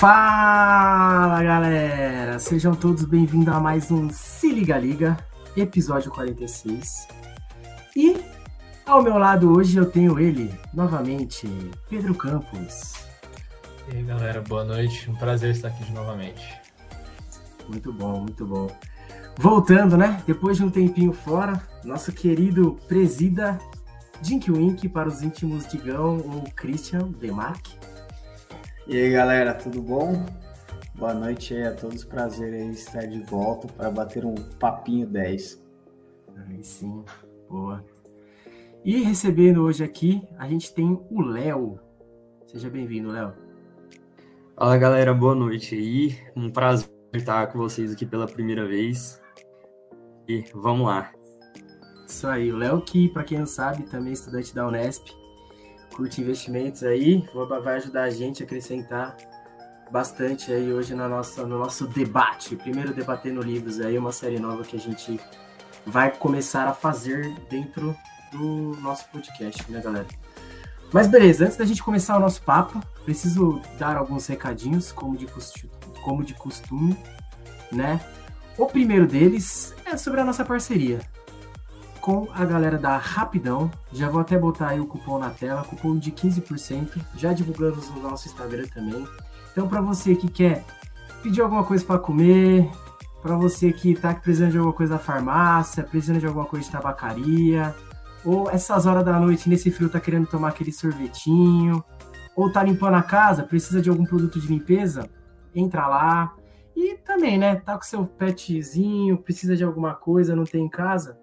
Fala galera, sejam todos bem-vindos a mais um Se Liga Liga, episódio 46. E ao meu lado hoje eu tenho ele, novamente, Pedro Campos. E aí galera, boa noite, um prazer estar aqui de novamente. Muito bom, muito bom. Voltando, né? Depois de um tempinho fora, nosso querido presida Dink Wink para os íntimos Digão, o Christian Demarque. E aí galera, tudo bom? Boa noite aí a todos, prazer aí estar de volta para bater um papinho 10. Aí sim, boa. E recebendo hoje aqui, a gente tem o Léo. Seja bem-vindo, Léo. Fala galera, boa noite aí. Um prazer estar com vocês aqui pela primeira vez. E vamos lá. Isso aí, o Léo que, para quem não sabe, também é estudante da Unesp, curte investimentos aí, vai ajudar a gente a acrescentar bastante aí hoje na nossa, no nosso debate. Primeiro debatendo livros aí, uma série nova que a gente vai começar a fazer dentro do nosso podcast, né, galera? Mas beleza, antes da gente começar o nosso papo, preciso dar alguns recadinhos, como de, costume, como de costume, né? O primeiro deles é sobre a nossa parceria com a galera da Rapidão. Já vou até botar aí o cupom na tela, cupom de 15%. Já divulgamos no nosso Instagram também. Então, para você que quer pedir alguma coisa para comer, para você que tá precisando de alguma coisa da farmácia, precisando de alguma coisa de tabacaria, ou essas horas da noite nesse frio tá querendo tomar aquele sorvetinho, ou tá limpando a casa, precisa de algum produto de limpeza, entra lá. E também, né, tá com seu petzinho, precisa de alguma coisa, não tem em casa,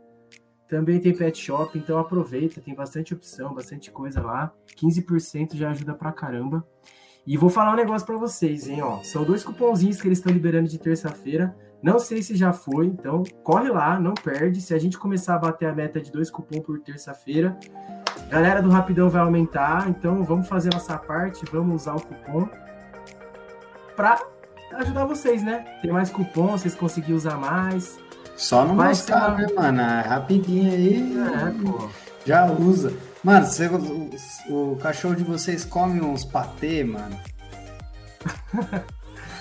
também tem pet shop, então aproveita, tem bastante opção, bastante coisa lá. 15% já ajuda pra caramba. E vou falar um negócio para vocês, hein, ó. São dois cupomzinhos que eles estão liberando de terça-feira. Não sei se já foi, então corre lá, não perde. Se a gente começar a bater a meta de dois cupons por terça-feira, galera do Rapidão vai aumentar. Então vamos fazer nossa parte, vamos usar o cupom para ajudar vocês, né? Tem mais cupom, vocês conseguirem usar mais. Só não Vai moscar, ficar- né, mano? É Rapidinho aí. É, pô. Já usa. Mano, você- o, o cachorro de vocês come uns patê, mano.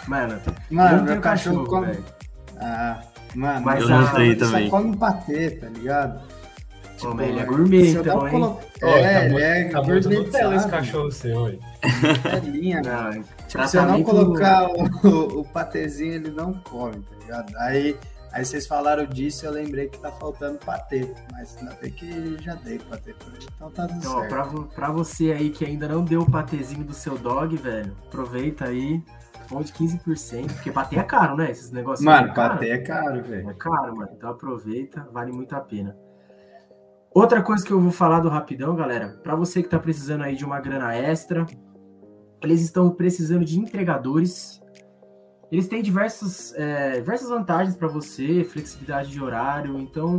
Mano, Mano, meu cachorro, cachorro, come. velho. Ah, mano, Mas Eu não sei só também. come patê, tá ligado? Mas ele é gourmet, se eu então, colo- É, tá ele muito, é tá muito Nutella esse cachorro seu, hein? É linha, né? Não, Tipo, se eu não colocar o, o patezinho, ele não come, tá ligado? Aí, aí vocês falaram disso, eu lembrei que tá faltando patê. Mas ainda bem que já dei patê pra ele, então tá tudo Então, ó, certo. pra, pra você aí que ainda não deu o patezinho do seu dog, velho, aproveita aí, cupom de 15%, porque patê é caro, né? Esses negócios Mano, é patê é caro, velho. É caro, mano. Então aproveita, vale muito a pena. Outra coisa que eu vou falar do rapidão, galera, pra você que tá precisando aí de uma grana extra, eles estão precisando de entregadores. Eles têm diversos, é, diversas vantagens pra você, flexibilidade de horário. Então,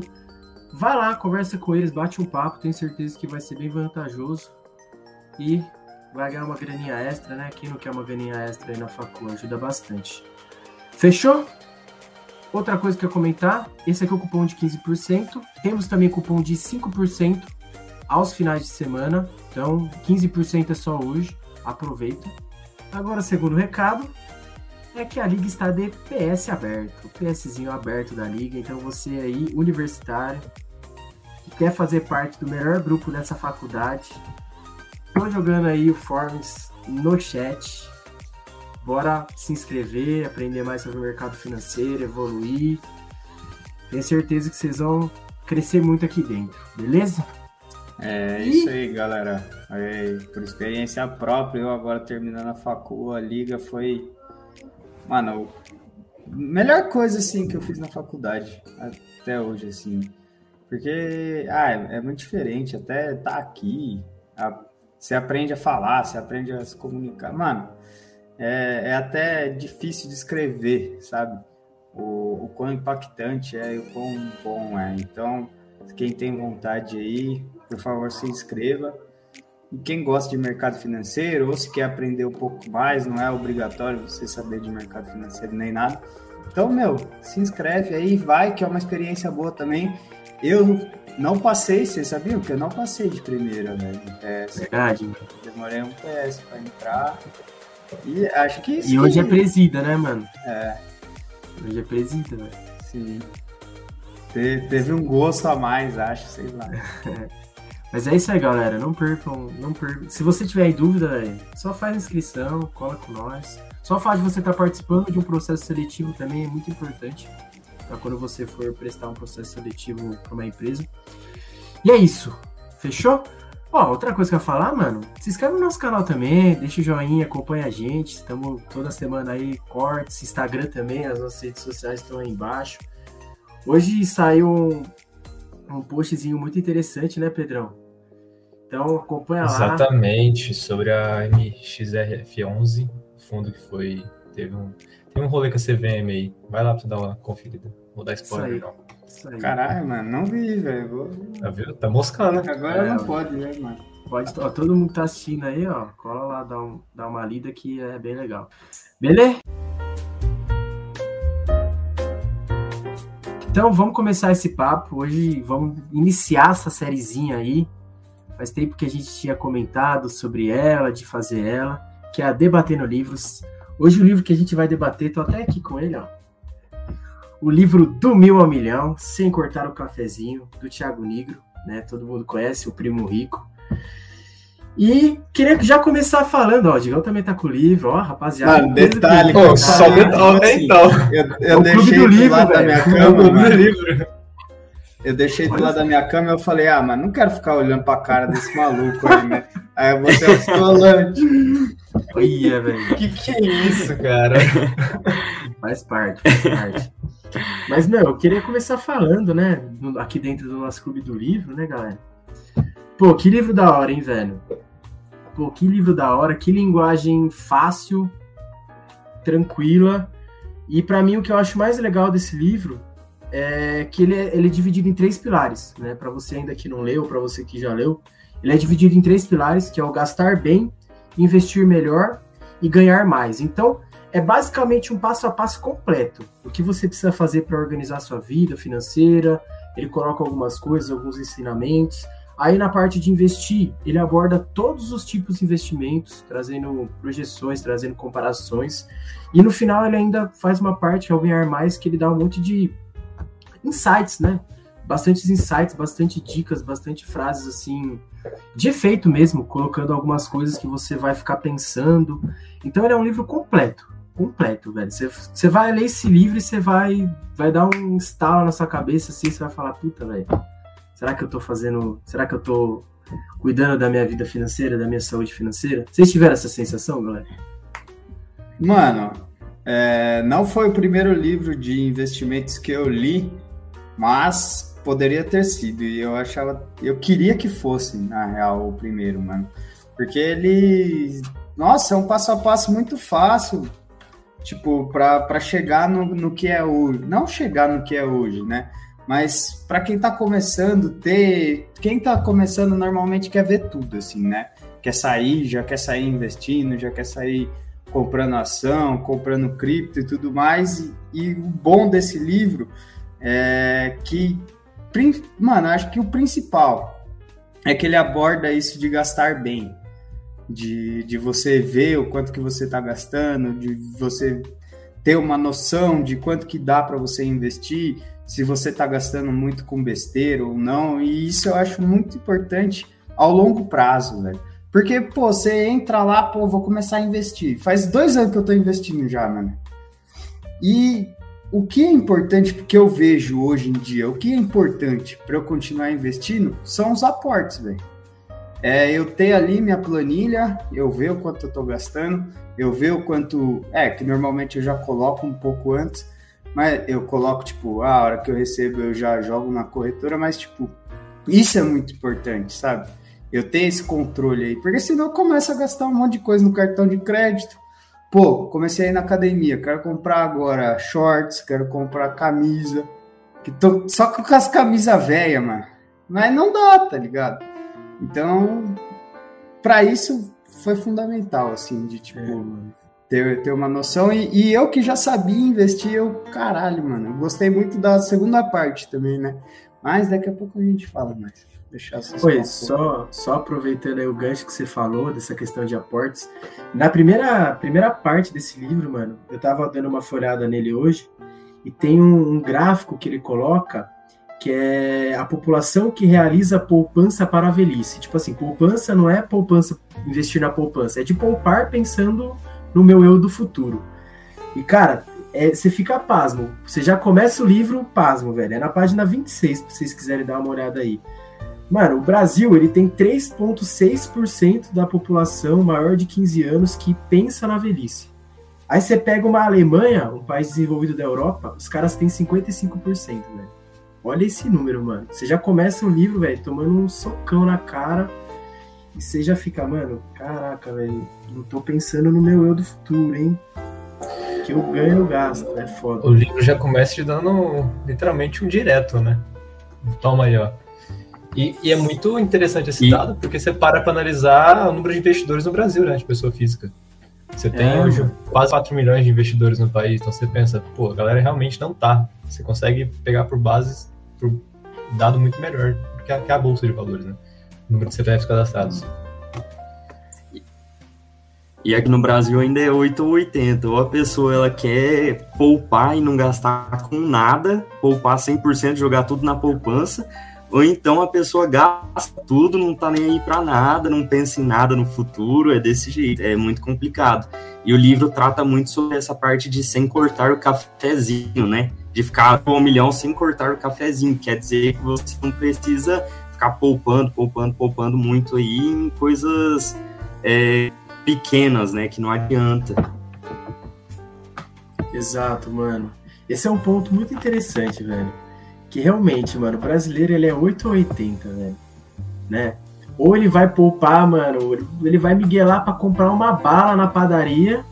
vai lá, conversa com eles, bate um papo. Tenho certeza que vai ser bem vantajoso e vai ganhar uma graninha extra, né? Quem não quer uma graninha extra aí na facul ajuda bastante. Fechou? Outra coisa que eu comentar, esse aqui é o cupom de 15%. Temos também cupom de 5% aos finais de semana. Então, 15% é só hoje. Aproveita. Agora, segundo recado é que a liga está de PS aberto. PSzinho aberto da liga. Então, você aí, universitário, que quer fazer parte do melhor grupo dessa faculdade, tô jogando aí o Forms no chat. Bora se inscrever, aprender mais sobre o mercado financeiro, evoluir. Tenho certeza que vocês vão crescer muito aqui dentro, beleza? É isso aí, galera. Aí, por experiência própria, eu agora terminando a facul, a liga foi. Mano, melhor coisa assim que eu fiz na faculdade até hoje, assim. Porque, ah, é, é muito diferente, até tá aqui. a- você aprende a falar, você aprende a se comunicar. Mano, é, é até difícil de escrever, sabe? O, o quão impactante é e o quão bom é. Então, quem tem vontade aí, por favor, se inscreva. E quem gosta de mercado financeiro, ou se quer aprender um pouco mais, não é obrigatório você saber de mercado financeiro nem nada. Então, meu, se inscreve aí, vai, que é uma experiência boa também. Eu não passei, vocês sabiam que eu não passei de primeira, velho, no PS. Verdade. Demorei um PS para entrar. E acho que isso. E hoje que... é presida, né, mano? É. Hoje é presida, velho. Sim. Te, teve um gosto a mais, acho, sei lá. Mas é isso aí, galera. Não percam, não percam. Se você tiver dúvida, só faz inscrição, cola com nós. Só o fato de você estar tá participando de um processo seletivo também é muito importante para quando você for prestar um processo seletivo para uma empresa. E é isso. Fechou? Ó, outra coisa que eu ia falar, mano, se inscreve no nosso canal também, deixa o joinha, acompanha a gente. Estamos toda semana aí, cortes, Instagram também, as nossas redes sociais estão aí embaixo. Hoje saiu um, um postzinho muito interessante, né, Pedrão? Então acompanha lá. Exatamente, sobre a MXRF11, fundo que foi. Teve um, teve um rolê com a CVM aí. Vai lá pra dar uma conferida. Vou dar spoiler, não. Caralho, mano, não vi, velho. Vou... Tá vendo? Tá moscando. Agora é, não pode, né, mano? Pode, ó, todo mundo tá assistindo aí, ó. Cola lá, dá, um, dá uma lida que é bem legal. Beleza? Então vamos começar esse papo. Hoje vamos iniciar essa sériezinha aí. Faz tempo que a gente tinha comentado sobre ela, de fazer ela, que é a Debatendo Livros. Hoje o livro que a gente vai debater, tô até aqui com ele, ó o livro Do Mil ao Milhão, Sem Cortar o Cafezinho, do Tiago Negro, né? Todo mundo conhece, o Primo Rico. E queria já começar falando, ó, o Digão também tá com o livro, ó, rapaziada. Mano, detalhe, pô, só detalhe, então. Eu, eu deixei do, livro, lado da minha cama, do livro. Eu deixei do lado da minha cama e eu falei, ah, mas não quero ficar olhando pra cara desse maluco aí, né? Aí eu botei o colante. Olha, velho. Que que é isso, cara? Faz parte, faz parte. Mas, meu, eu queria começar falando, né? Aqui dentro do nosso clube do livro, né, galera? Pô, que livro da hora, hein, velho? Pô, que livro da hora, que linguagem fácil, tranquila. E para mim o que eu acho mais legal desse livro é que ele é, ele é dividido em três pilares, né? Para você ainda que não leu, para você que já leu, ele é dividido em três pilares, que é o gastar bem, investir melhor e ganhar mais. Então, é basicamente um passo a passo completo. O que você precisa fazer para organizar sua vida financeira, ele coloca algumas coisas, alguns ensinamentos. Aí na parte de investir, ele aborda todos os tipos de investimentos, trazendo projeções, trazendo comparações. E no final ele ainda faz uma parte que é o ganhar mais, que ele dá um monte de insights, né? Bastantes insights, bastante dicas, bastante frases assim de efeito mesmo, colocando algumas coisas que você vai ficar pensando. Então ele é um livro completo completo, velho. Você vai ler esse livro e você vai, vai dar um estalo na sua cabeça assim, você vai falar, puta, velho, será que eu tô fazendo. Será que eu tô cuidando da minha vida financeira, da minha saúde financeira? Vocês tiveram essa sensação, galera? Mano, é, não foi o primeiro livro de investimentos que eu li, mas poderia ter sido. E eu achava. Eu queria que fosse, na real, o primeiro, mano. Porque ele. Nossa, é um passo a passo muito fácil tipo, para chegar no, no que é hoje. Não chegar no que é hoje, né? Mas para quem está começando, ter. Quem está começando normalmente quer ver tudo, assim, né? Quer sair, já quer sair investindo, já quer sair comprando ação, comprando cripto e tudo mais. E, e o bom desse livro é que, mano, acho que o principal é que ele aborda isso de gastar bem de, de você ver o quanto que você está gastando, de você ter uma noção de quanto que dá para você investir, se você está gastando muito com besteira ou não, e isso eu acho muito importante ao longo prazo, velho. Porque, pô, você entra lá, pô, vou começar a investir. Faz dois anos que eu tô investindo já, mano. E o que é importante, porque eu vejo hoje em dia, o que é importante para eu continuar investindo são os aportes, velho é eu ter ali minha planilha, eu ver o quanto eu estou gastando, eu ver o quanto. É, que normalmente eu já coloco um pouco antes, mas eu coloco, tipo, a hora que eu recebo eu já jogo na corretora, mas, tipo, isso é muito importante, sabe? Eu ter esse controle aí, porque senão eu começo a gastar um monte de coisa no cartão de crédito. Pô, comecei a ir na academia, quero comprar agora shorts, quero comprar camisa, que tô só com as camisas velhas, mano. Mas não dá, tá ligado? Então, para isso foi fundamental, assim, de tipo, é, ter, ter uma noção. E, e, eu que já sabia investir, eu, caralho, mano, eu gostei muito da segunda parte também, né? Mas daqui a pouco a gente fala mais. Deixar Pois, só, só aproveitando aí o gancho que você falou dessa questão de aportes. Na primeira, primeira parte desse livro, mano, eu tava dando uma folhada nele hoje e tem um, um gráfico que ele coloca que é a população que realiza poupança para a velhice. Tipo assim, poupança não é poupança, investir na poupança, é de poupar pensando no meu eu do futuro. E, cara, é, você fica pasmo. Você já começa o livro pasmo, velho. É na página 26, se vocês quiserem dar uma olhada aí. Mano, o Brasil, ele tem 3,6% da população maior de 15 anos que pensa na velhice. Aí você pega uma Alemanha, um país desenvolvido da Europa, os caras têm 55%, velho. Olha esse número, mano. Você já começa o livro, velho, tomando um socão na cara. E você já fica, mano, caraca, velho, não tô pensando no meu eu do futuro, hein? Que eu ganho, eu gasto, é foda. O livro já começa te dando literalmente um direto, né? Toma aí, ó. E, e é muito interessante esse e... dado, porque você para para analisar o número de investidores no Brasil, né, de pessoa física. Você tem é, hoje quase 4 milhões de investidores no país, então você pensa, pô, a galera realmente não tá. Você consegue pegar por bases, por dado muito melhor que a, que a Bolsa de Valores, né? Número de CPFs cadastrados. E aqui no Brasil ainda é 8 ou 80. Ou a pessoa ela quer poupar e não gastar com nada, poupar 100%, jogar tudo na poupança, ou então a pessoa gasta tudo, não tá nem aí para nada, não pensa em nada no futuro, é desse jeito, é muito complicado. E o livro trata muito sobre essa parte de sem cortar o cafezinho, né? De ficar com um milhão sem cortar o cafezinho, quer dizer que você não precisa ficar poupando, poupando, poupando muito aí em coisas é, pequenas, né? Que não adianta. Exato, mano. Esse é um ponto muito interessante, velho que realmente, mano, o brasileiro ele é 8 ou 80, velho. Né? Ou ele vai poupar, mano, ele vai miguelar para comprar uma bala na padaria,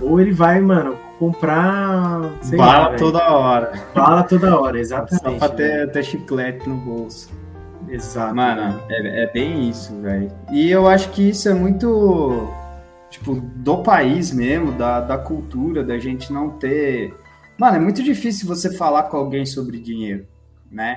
ou ele vai, mano, comprar. bala lá, toda hora. Bala toda hora, exatamente. Só pra ter, ter chiclete no bolso. Exato. Mano, é, é bem isso, velho. E eu acho que isso é muito, tipo, do país mesmo, da, da cultura, da gente não ter Mano, é muito difícil você falar com alguém sobre dinheiro, né?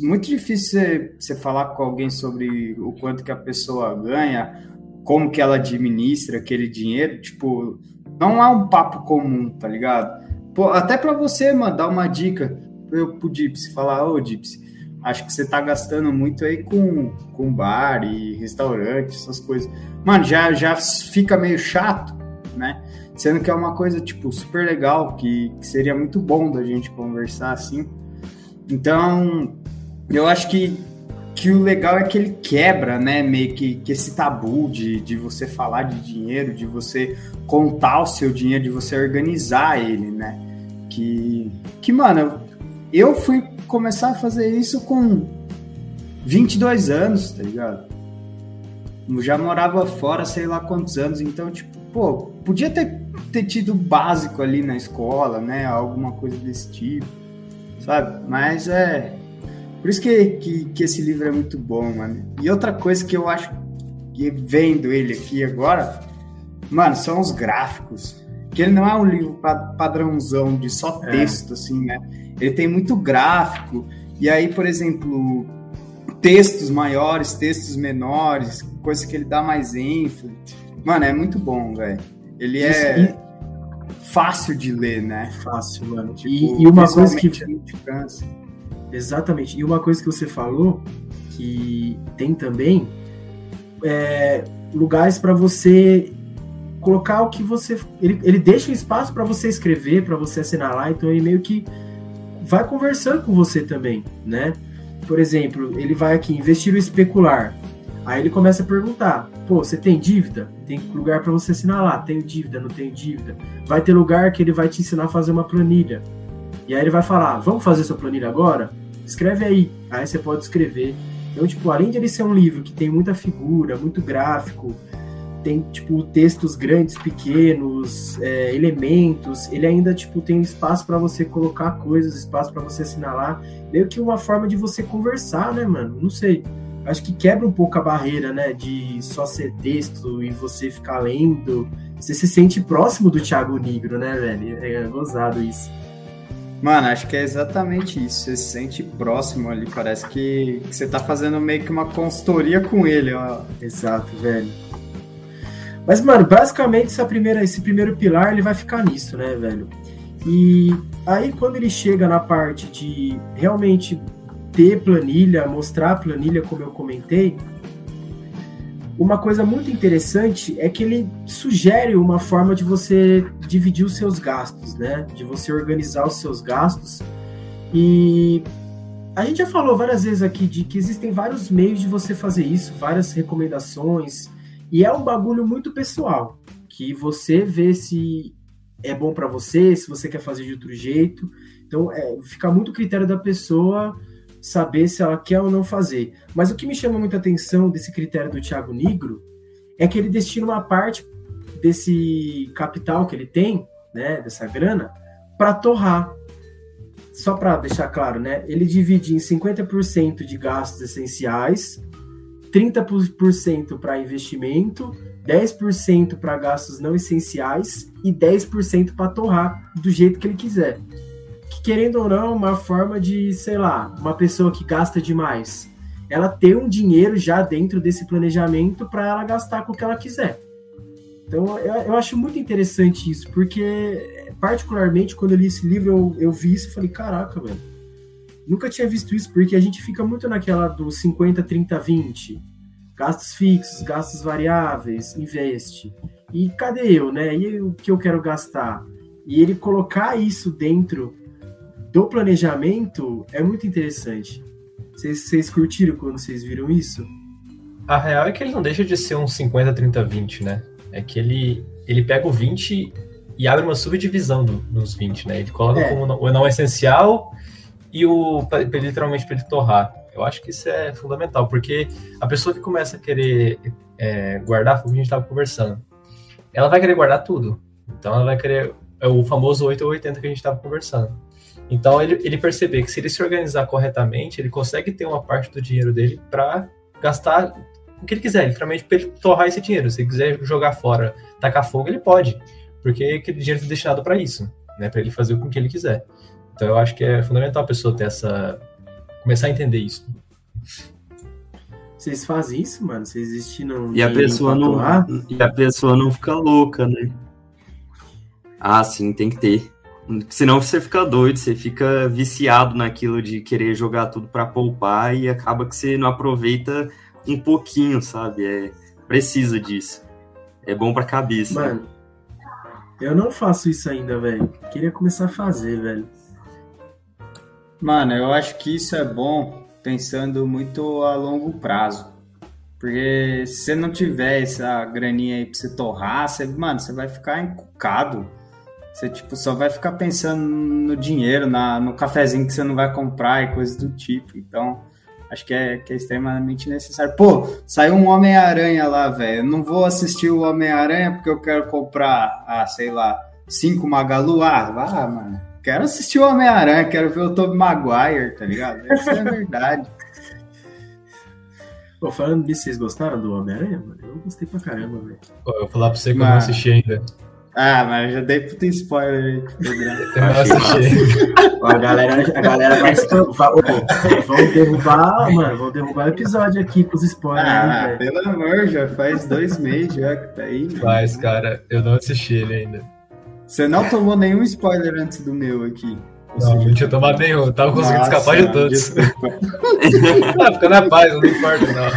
Muito difícil você, você falar com alguém sobre o quanto que a pessoa ganha, como que ela administra aquele dinheiro. Tipo, não há um papo comum, tá ligado? Pô, até para você mandar uma dica eu pro Dipsy, falar, ô Dipsy, acho que você tá gastando muito aí com, com bar e restaurante, essas coisas. Mano, já, já fica meio chato, né? Sendo que é uma coisa, tipo, super legal, que, que seria muito bom da gente conversar assim. Então, eu acho que, que o legal é que ele quebra, né, meio que, que esse tabu de, de você falar de dinheiro, de você contar o seu dinheiro, de você organizar ele, né? Que, que mano, eu fui começar a fazer isso com 22 anos, tá ligado? Já morava fora, sei lá quantos anos, então, tipo, pô, podia ter ter tido básico ali na escola, né? Alguma coisa desse tipo, sabe? Mas é. Por isso que, que, que esse livro é muito bom, mano. E outra coisa que eu acho que vendo ele aqui agora, mano, são os gráficos. Que ele não é um livro padrãozão de só é. texto, é. assim, né? Ele tem muito gráfico. E aí, por exemplo, textos maiores, textos menores, coisa que ele dá mais ênfase. Mano, é muito bom, velho. Ele é e... fácil de ler, né? Fácil, mano. Tipo, e, e, uma coisa que. Exatamente. E uma coisa que você falou que tem também é lugares para você colocar o que você. Ele, ele deixa espaço para você escrever, para você assinar lá, então ele meio que vai conversando com você também, né? Por exemplo, ele vai aqui investir ou especular. Aí ele começa a perguntar: pô, você tem dívida? Tem lugar para você assinar lá. Tenho dívida, não tenho dívida. Vai ter lugar que ele vai te ensinar a fazer uma planilha. E aí ele vai falar: vamos fazer sua planilha agora? Escreve aí. Aí você pode escrever. Então, tipo, além de ele ser um livro que tem muita figura, muito gráfico, tem, tipo, textos grandes, pequenos, é, elementos, ele ainda, tipo, tem espaço para você colocar coisas, espaço para você assinalar. Meio que uma forma de você conversar, né, mano? Não sei acho que quebra um pouco a barreira, né, de só ser texto e você ficar lendo. Você se sente próximo do Thiago Negro, né, velho? É gozado isso. Mano, acho que é exatamente isso. Você se sente próximo ali. Parece que, que você tá fazendo meio que uma consultoria com ele, ó. Exato, velho. Mas, mano, basicamente essa primeira, esse primeiro pilar ele vai ficar nisso, né, velho? E aí quando ele chega na parte de realmente ter planilha, mostrar a planilha, como eu comentei, uma coisa muito interessante é que ele sugere uma forma de você dividir os seus gastos, né? De você organizar os seus gastos. E a gente já falou várias vezes aqui de que existem vários meios de você fazer isso, várias recomendações, e é um bagulho muito pessoal, que você vê se é bom para você, se você quer fazer de outro jeito. Então, é, fica muito critério da pessoa saber se ela quer ou não fazer. Mas o que me chama muita atenção desse critério do Thiago Negro é que ele destina uma parte desse capital que ele tem, né, dessa grana, para torrar. Só para deixar claro, né, ele divide em 50% de gastos essenciais, 30% para investimento, 10% para gastos não essenciais e 10% para torrar do jeito que ele quiser. Que, querendo ou não, é uma forma de, sei lá, uma pessoa que gasta demais, ela ter um dinheiro já dentro desse planejamento para ela gastar com o que ela quiser. Então, eu, eu, acho muito interessante isso, porque, particularmente, quando eu li esse livro, eu, eu vi isso e falei: caraca, velho, nunca tinha visto isso, porque a gente fica muito naquela do 50, 30, 20. Gastos fixos, gastos variáveis, investe. E cadê eu, né? E o que eu quero gastar? E ele colocar isso dentro do planejamento é muito interessante. Vocês, vocês curtiram quando vocês viram isso? A real é que ele não deixa de ser um 50, 30, 20, né? É que ele, ele pega o 20 e abre uma subdivisão do, dos 20, né? Ele coloca é. como não, o não essencial e o pra, literalmente para ele torrar. Eu acho que isso é fundamental, porque a pessoa que começa a querer é, guardar, como a gente estava conversando, ela vai querer guardar tudo. Então ela vai querer é o famoso 8 ou 80 que a gente estava conversando. Então ele, ele perceber que se ele se organizar corretamente, ele consegue ter uma parte do dinheiro dele para gastar o que ele quiser, literalmente para ele torrar esse dinheiro. Se ele quiser jogar fora, tacar fogo, ele pode, porque aquele dinheiro está destinado para isso, né, para ele fazer o que ele quiser. Então eu acho que é fundamental a pessoa ter essa começar a entender isso. Vocês fazem isso, mano? Vocês destinam e a pessoa não e a pessoa não fica louca, né? Ah, sim, tem que ter. Senão você fica doido, você fica viciado naquilo de querer jogar tudo para poupar e acaba que você não aproveita um pouquinho, sabe? É, precisa disso. É bom pra cabeça. Mano, eu não faço isso ainda, velho. Queria começar a fazer, velho. Mano, eu acho que isso é bom pensando muito a longo prazo. Porque se você não tiver essa graninha aí pra você torrar, você, mano, você vai ficar encucado você, tipo, só vai ficar pensando no dinheiro, na, no cafezinho que você não vai comprar e coisas do tipo. Então, acho que é, que é extremamente necessário. Pô, saiu um Homem-Aranha lá, velho. Não vou assistir o Homem-Aranha porque eu quero comprar, ah, sei lá, cinco Magalu. Ah, vá, mano. Quero assistir o Homem-Aranha, quero ver o Tobey Maguire, tá ligado? Isso é verdade. Pô, falando disso, vocês gostaram do Homem-Aranha? Eu gostei pra caramba, velho. Eu vou falar pra você que Mas... eu não assisti ainda. Ah, mas já dei puta spoiler aí com o programa. a galera, a galera vai se. Vão derrubar, mano, vão derrubar o episódio aqui com os spoilers. Ah, aí, pelo amor, já faz dois meses já que tá aí. Faz, cara, eu não assisti ele ainda. Você não tomou nenhum spoiler antes do meu aqui. Não, não tinha tomado nenhum, eu tava conseguindo Nossa, escapar de todos. ah, fica na paz, não importa, não.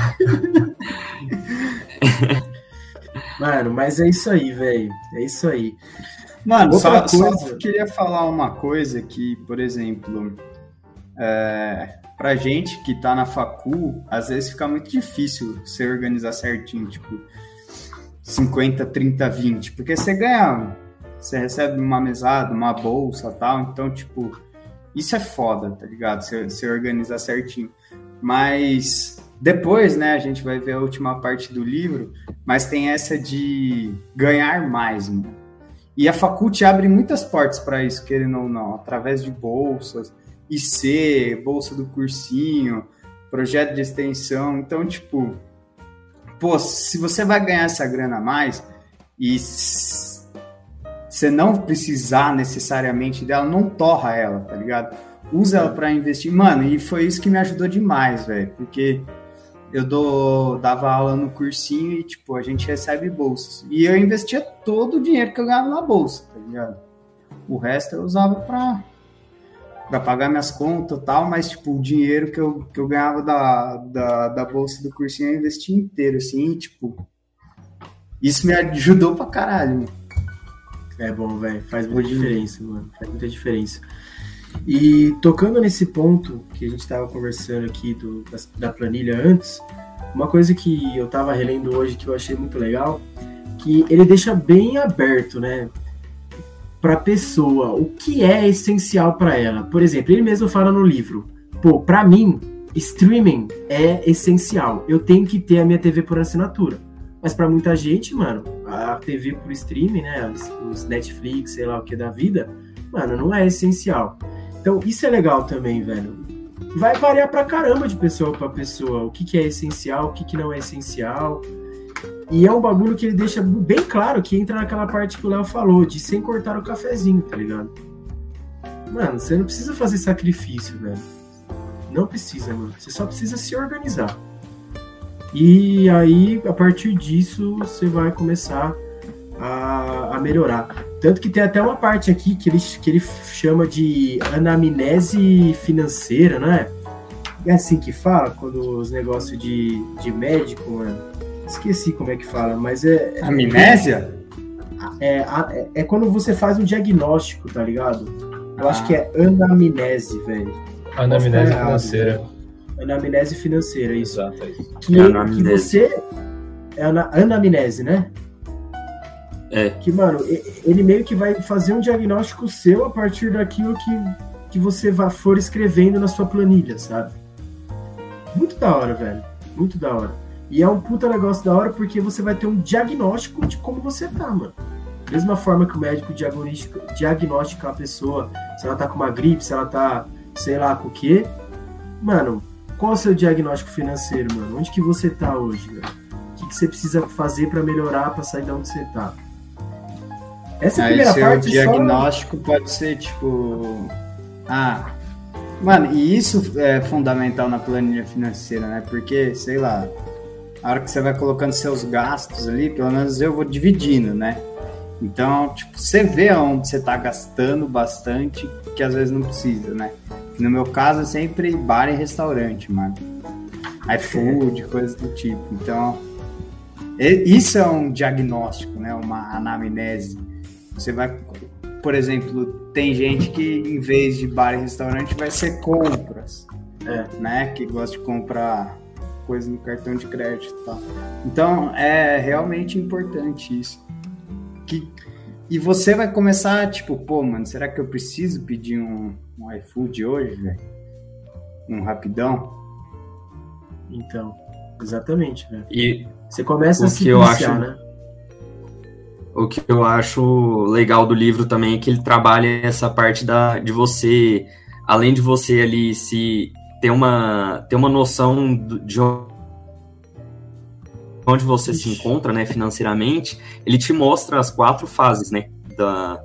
Mano, mas é isso aí, velho. É isso aí. Mano, Outra só, coisa... só queria falar uma coisa que, por exemplo, é, pra gente que tá na facu, às vezes fica muito difícil você organizar certinho, tipo, 50, 30, 20, porque você ganha, você recebe uma mesada, uma bolsa tal, então, tipo, isso é foda, tá ligado? Você, você organizar certinho. Mas depois, né, a gente vai ver a última parte do livro, mas tem essa de ganhar mais, mano. E a faculdade abre muitas portas para isso, querendo ou não, através de bolsas, IC, bolsa do cursinho, projeto de extensão. Então, tipo, pô, se você vai ganhar essa grana a mais e você não precisar necessariamente dela, não torra ela, tá ligado? Usa ela para investir. Mano, e foi isso que me ajudou demais, velho, porque eu dou, dava aula no cursinho e, tipo, a gente recebe bolsas. E eu investia todo o dinheiro que eu ganhava na bolsa, tá ligado? O resto eu usava pra, pra pagar minhas contas e tal, mas, tipo, o dinheiro que eu, que eu ganhava da, da, da bolsa do cursinho eu investia inteiro, assim, e, tipo, isso me ajudou pra caralho. É bom, velho. Faz muita diferença, mano. Faz muita diferença. E tocando nesse ponto que a gente estava conversando aqui do, da, da, planilha antes, uma coisa que eu estava relendo hoje que eu achei muito legal, que ele deixa bem aberto, né, para a pessoa o que é essencial para ela. Por exemplo, ele mesmo fala no livro, pô, para mim streaming é essencial. Eu tenho que ter a minha TV por assinatura. Mas para muita gente, mano, a TV por streaming, né, os Netflix, sei lá o que da vida, mano, não é essencial. Então, isso é legal também, velho. Vai variar pra caramba de pessoa para pessoa, o que, que é essencial, o que, que não é essencial. E é um bagulho que ele deixa bem claro que entra naquela parte que o Léo falou, de sem cortar o cafezinho, tá ligado? Mano, você não precisa fazer sacrifício, velho. Não precisa, mano. Você só precisa se organizar. E aí, a partir disso, você vai começar a, a melhorar. Tanto que tem até uma parte aqui que ele, que ele chama de anamnese financeira, né? É assim que fala, quando os negócios de, de médico, mano. Esqueci como é que fala, mas é. Amnésia? É, é, é quando você faz um diagnóstico, tá ligado? Eu ah. acho que é anamnese, velho. Anamnese financeira. Anamnese financeira, isso. Exato, é isso. Que, é que você. É anamnese, né? É. Que, mano, ele meio que vai fazer um diagnóstico seu a partir daquilo que, que você for escrevendo na sua planilha, sabe? Muito da hora, velho. Muito da hora. E é um puta negócio da hora porque você vai ter um diagnóstico de como você tá, mano. Mesma forma que o médico diagnostica, diagnostica a pessoa, se ela tá com uma gripe, se ela tá, sei lá, com o quê. Mano, qual é o seu diagnóstico financeiro, mano? Onde que você tá hoje, velho? O que, que você precisa fazer para melhorar, pra sair de onde você tá? Essa Aí primeira parte. O diagnóstico só... pode ser tipo. Ah. Mano, e isso é fundamental na planilha financeira, né? Porque, sei lá, a hora que você vai colocando seus gastos ali, pelo menos eu vou dividindo, né? Então, tipo, você vê onde você tá gastando bastante, que às vezes não precisa, né? No meu caso, é sempre bar e restaurante, mano. iFood, coisas do tipo. Então, isso é um diagnóstico, né? Uma anamnese você vai, por exemplo, tem gente que em vez de bar e restaurante vai ser compras, é. né? Que gosta de comprar coisa no cartão de crédito, tá? Então é realmente importante isso. Que e você vai começar tipo, pô, mano, será que eu preciso pedir um, um iFood hoje, velho? Um rapidão? Então, exatamente, velho. E você começa a se que eu acho... né? o que eu acho legal do livro também é que ele trabalha essa parte da, de você, além de você ali se ter uma, ter uma noção de onde você Ixi. se encontra, né, financeiramente, ele te mostra as quatro fases, né, da,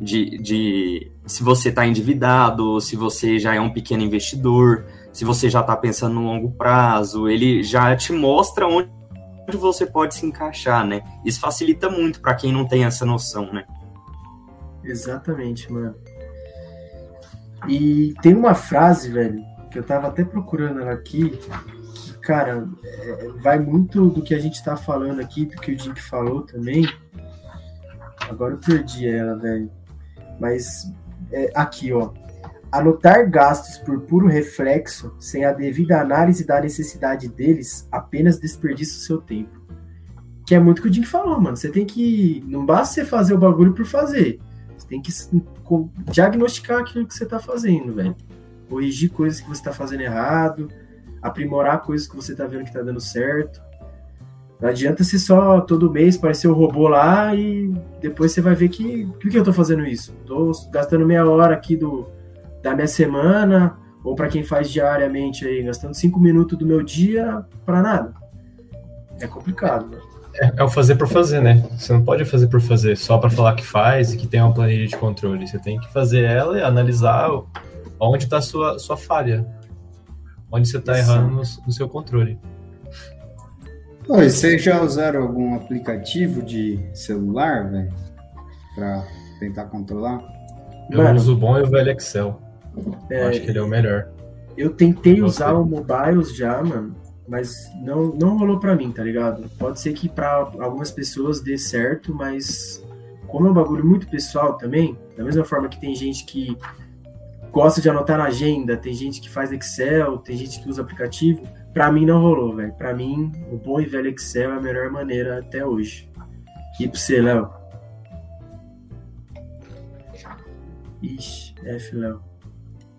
de, de se você está endividado, se você já é um pequeno investidor, se você já está pensando no longo prazo, ele já te mostra onde você pode se encaixar, né? Isso facilita muito para quem não tem essa noção, né? Exatamente, mano. E tem uma frase, velho, que eu tava até procurando ela aqui, cara, é, vai muito do que a gente tá falando aqui, do que o Jink falou também. Agora eu perdi ela, velho. Mas é, aqui, ó. Anotar gastos por puro reflexo, sem a devida análise da necessidade deles, apenas desperdiça o seu tempo. Que é muito o que o Jim falou, mano. Você tem que. Não basta você fazer o bagulho por fazer. Você tem que diagnosticar aquilo que você tá fazendo, velho. Corrigir coisas que você tá fazendo errado, aprimorar coisas que você tá vendo que tá dando certo. Não adianta você só todo mês parecer o um robô lá e depois você vai ver que. Por que eu tô fazendo isso? Tô gastando meia hora aqui do, da minha semana, ou para quem faz diariamente aí, gastando cinco minutos do meu dia para nada. É complicado, né? É, é, o fazer por fazer, né? Você não pode fazer por fazer só para falar que faz e que tem uma planilha de controle. Você tem que fazer ela e analisar onde está sua, sua falha. Onde você está errando no, no, seu controle. Oi, vocês já usaram algum aplicativo de celular, velho? Para tentar controlar? Eu Mano, uso o bom e o velho Excel. É, eu acho que ele é o melhor. Eu tentei usar o Mobiles já, mano, mas não, não rolou pra mim, tá ligado? Pode ser que pra algumas pessoas dê certo, mas como é um bagulho muito pessoal também, da mesma forma que tem gente que gosta de anotar na agenda, tem gente que faz Excel, tem gente que usa aplicativo, pra mim não rolou, velho. Pra mim, o bom e velho Excel é a melhor maneira até hoje. E pra você, Léo? Ixi, F, Léo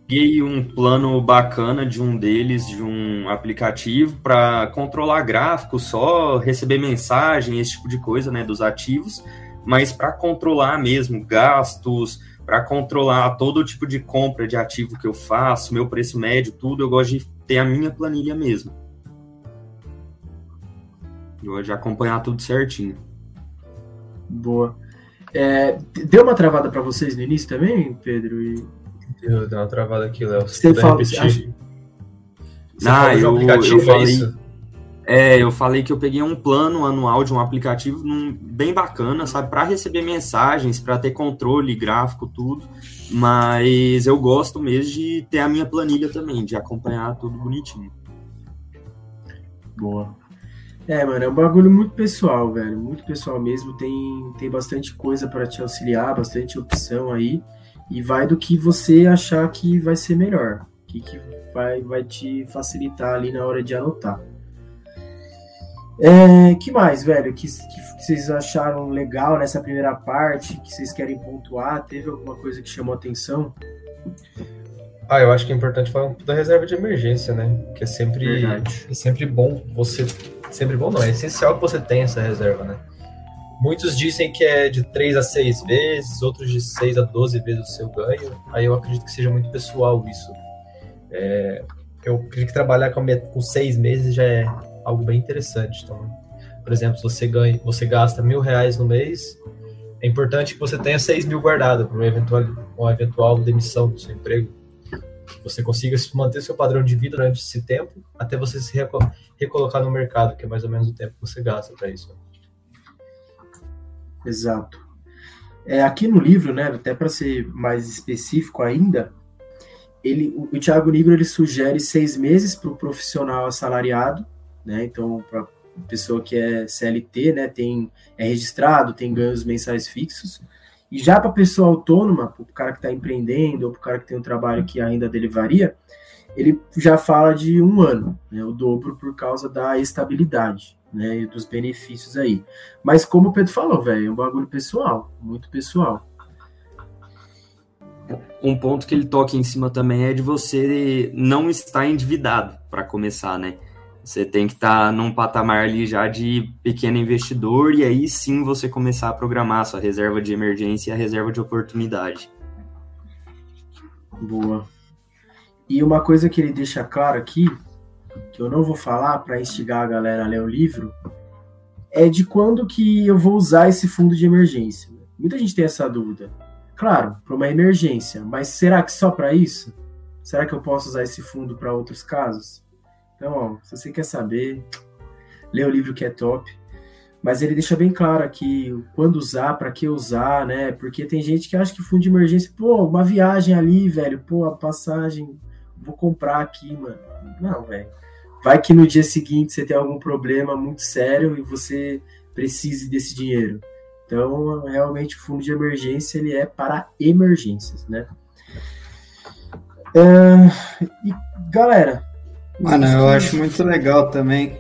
peguei um plano bacana de um deles, de um aplicativo, para controlar gráfico só, receber mensagem, esse tipo de coisa, né, dos ativos, mas para controlar mesmo gastos, para controlar todo tipo de compra de ativo que eu faço, meu preço médio, tudo, eu gosto de ter a minha planilha mesmo. Eu gosto de acompanhar tudo certinho. Boa. É, deu uma travada para vocês no início também, Pedro? E Deu, deu uma travada aqui, Léo. Você, você fala, repetir? Você ah, eu, aplicativo, eu falei, é, é, eu falei que eu peguei um plano anual de um aplicativo bem bacana, sabe, para receber mensagens, para ter controle gráfico, tudo. Mas eu gosto mesmo de ter a minha planilha também, de acompanhar tudo bonitinho. Boa. É, mano, é um bagulho muito pessoal, velho. Muito pessoal mesmo. Tem, tem bastante coisa para te auxiliar, bastante opção aí. E vai do que você achar que vai ser melhor, que, que vai, vai te facilitar ali na hora de anotar. É, que mais, velho? Que, que, vocês acharam legal nessa primeira parte? Que vocês querem pontuar? Teve alguma coisa que chamou atenção? Ah, eu acho que é importante falar da reserva de emergência, né? Que é sempre, é sempre bom você. Sempre bom, não. É essencial que você tenha essa reserva, né? Muitos dizem que é de 3 a 6 vezes, outros de 6 a 12 vezes o seu ganho. Aí eu acredito que seja muito pessoal isso. É, eu acredito que trabalhar com, com seis meses já é algo bem interessante. Então, por exemplo, se você, ganha, você gasta mil reais no mês, é importante que você tenha 6 mil guardado para uma eventual, uma eventual demissão do seu emprego. Você consiga manter seu padrão de vida durante esse tempo, até você se recolocar no mercado, que é mais ou menos o tempo que você gasta para isso. Exato. É, aqui no livro, né, até para ser mais específico ainda, ele, o, o Tiago Negro ele sugere seis meses para o profissional assalariado, né, então para pessoa que é CLT, né, tem, é registrado, tem ganhos mensais fixos, e já para pessoa autônoma, para o cara que está empreendendo, ou para o cara que tem um trabalho que ainda dele varia, ele já fala de um ano, né, o dobro por causa da estabilidade né, e dos benefícios aí. Mas como o Pedro falou, velho, é um bagulho pessoal, muito pessoal. Um ponto que ele toca em cima também é de você não estar endividado para começar, né? Você tem que estar tá num patamar ali já de pequeno investidor e aí sim você começar a programar a sua reserva de emergência e a reserva de oportunidade. Boa. E uma coisa que ele deixa claro aqui que eu não vou falar para instigar a galera a ler o livro, é de quando que eu vou usar esse fundo de emergência. Muita gente tem essa dúvida. Claro, para uma emergência, mas será que só para isso? Será que eu posso usar esse fundo para outros casos? Então, ó, se você quer saber, lê o livro que é top. Mas ele deixa bem claro aqui quando usar, para que usar, né? Porque tem gente que acha que fundo de emergência, pô, uma viagem ali, velho, pô, a passagem, vou comprar aqui, mano. Não, velho. Vai que no dia seguinte você tem algum problema muito sério e você precise desse dinheiro. Então, realmente, o fundo de emergência ele é para emergências, né? Uh, e, galera. Mano, eu acho muito legal também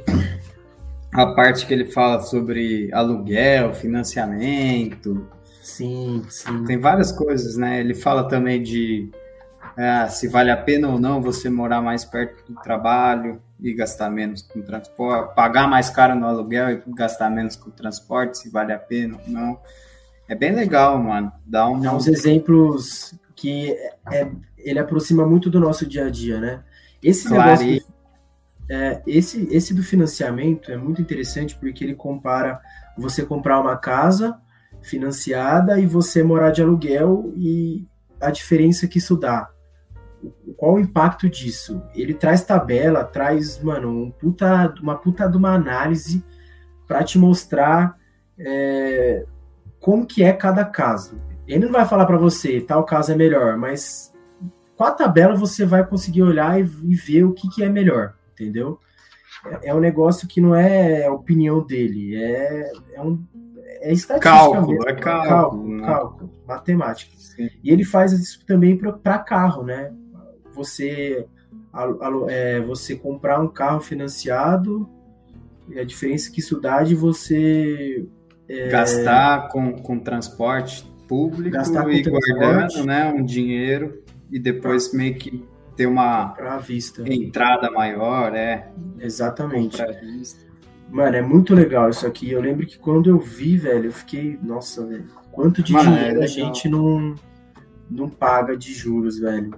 a parte que ele fala sobre aluguel, financiamento. Sim, sim. Tem várias coisas, né? Ele fala também de é, se vale a pena ou não você morar mais perto do trabalho e gastar menos com transporte, pagar mais caro no aluguel e gastar menos com transporte, se vale a pena ou não. É bem legal, mano. Dá, um... Dá uns exemplos que é, ele aproxima muito do nosso dia a dia, né? Esse negócio... é, esse, esse do financiamento é muito interessante porque ele compara você comprar uma casa financiada e você morar de aluguel e a diferença que isso dá. Qual o impacto disso? Ele traz tabela, traz, mano, um puta, uma puta de uma análise para te mostrar é, como que é cada caso. Ele não vai falar para você tal caso é melhor, mas com a tabela você vai conseguir olhar e, e ver o que, que é melhor, entendeu? É, é, um negócio que não é opinião dele, é, é um é estatística cálculo, mesmo. É cálculo, cálculo, né? cálculo matemática. Sim. E ele faz isso também para carro, né? Você, é, você comprar um carro financiado, a diferença que isso dá de você é, gastar com, com transporte público Gastar e com transporte. guardando né, um dinheiro e depois meio que ter uma vista. entrada maior, é. Exatamente. Mano, é muito legal isso aqui. Eu lembro que quando eu vi, velho, eu fiquei, nossa, velho, quanto de Mano, é dinheiro a legal. gente não, não paga de juros, velho.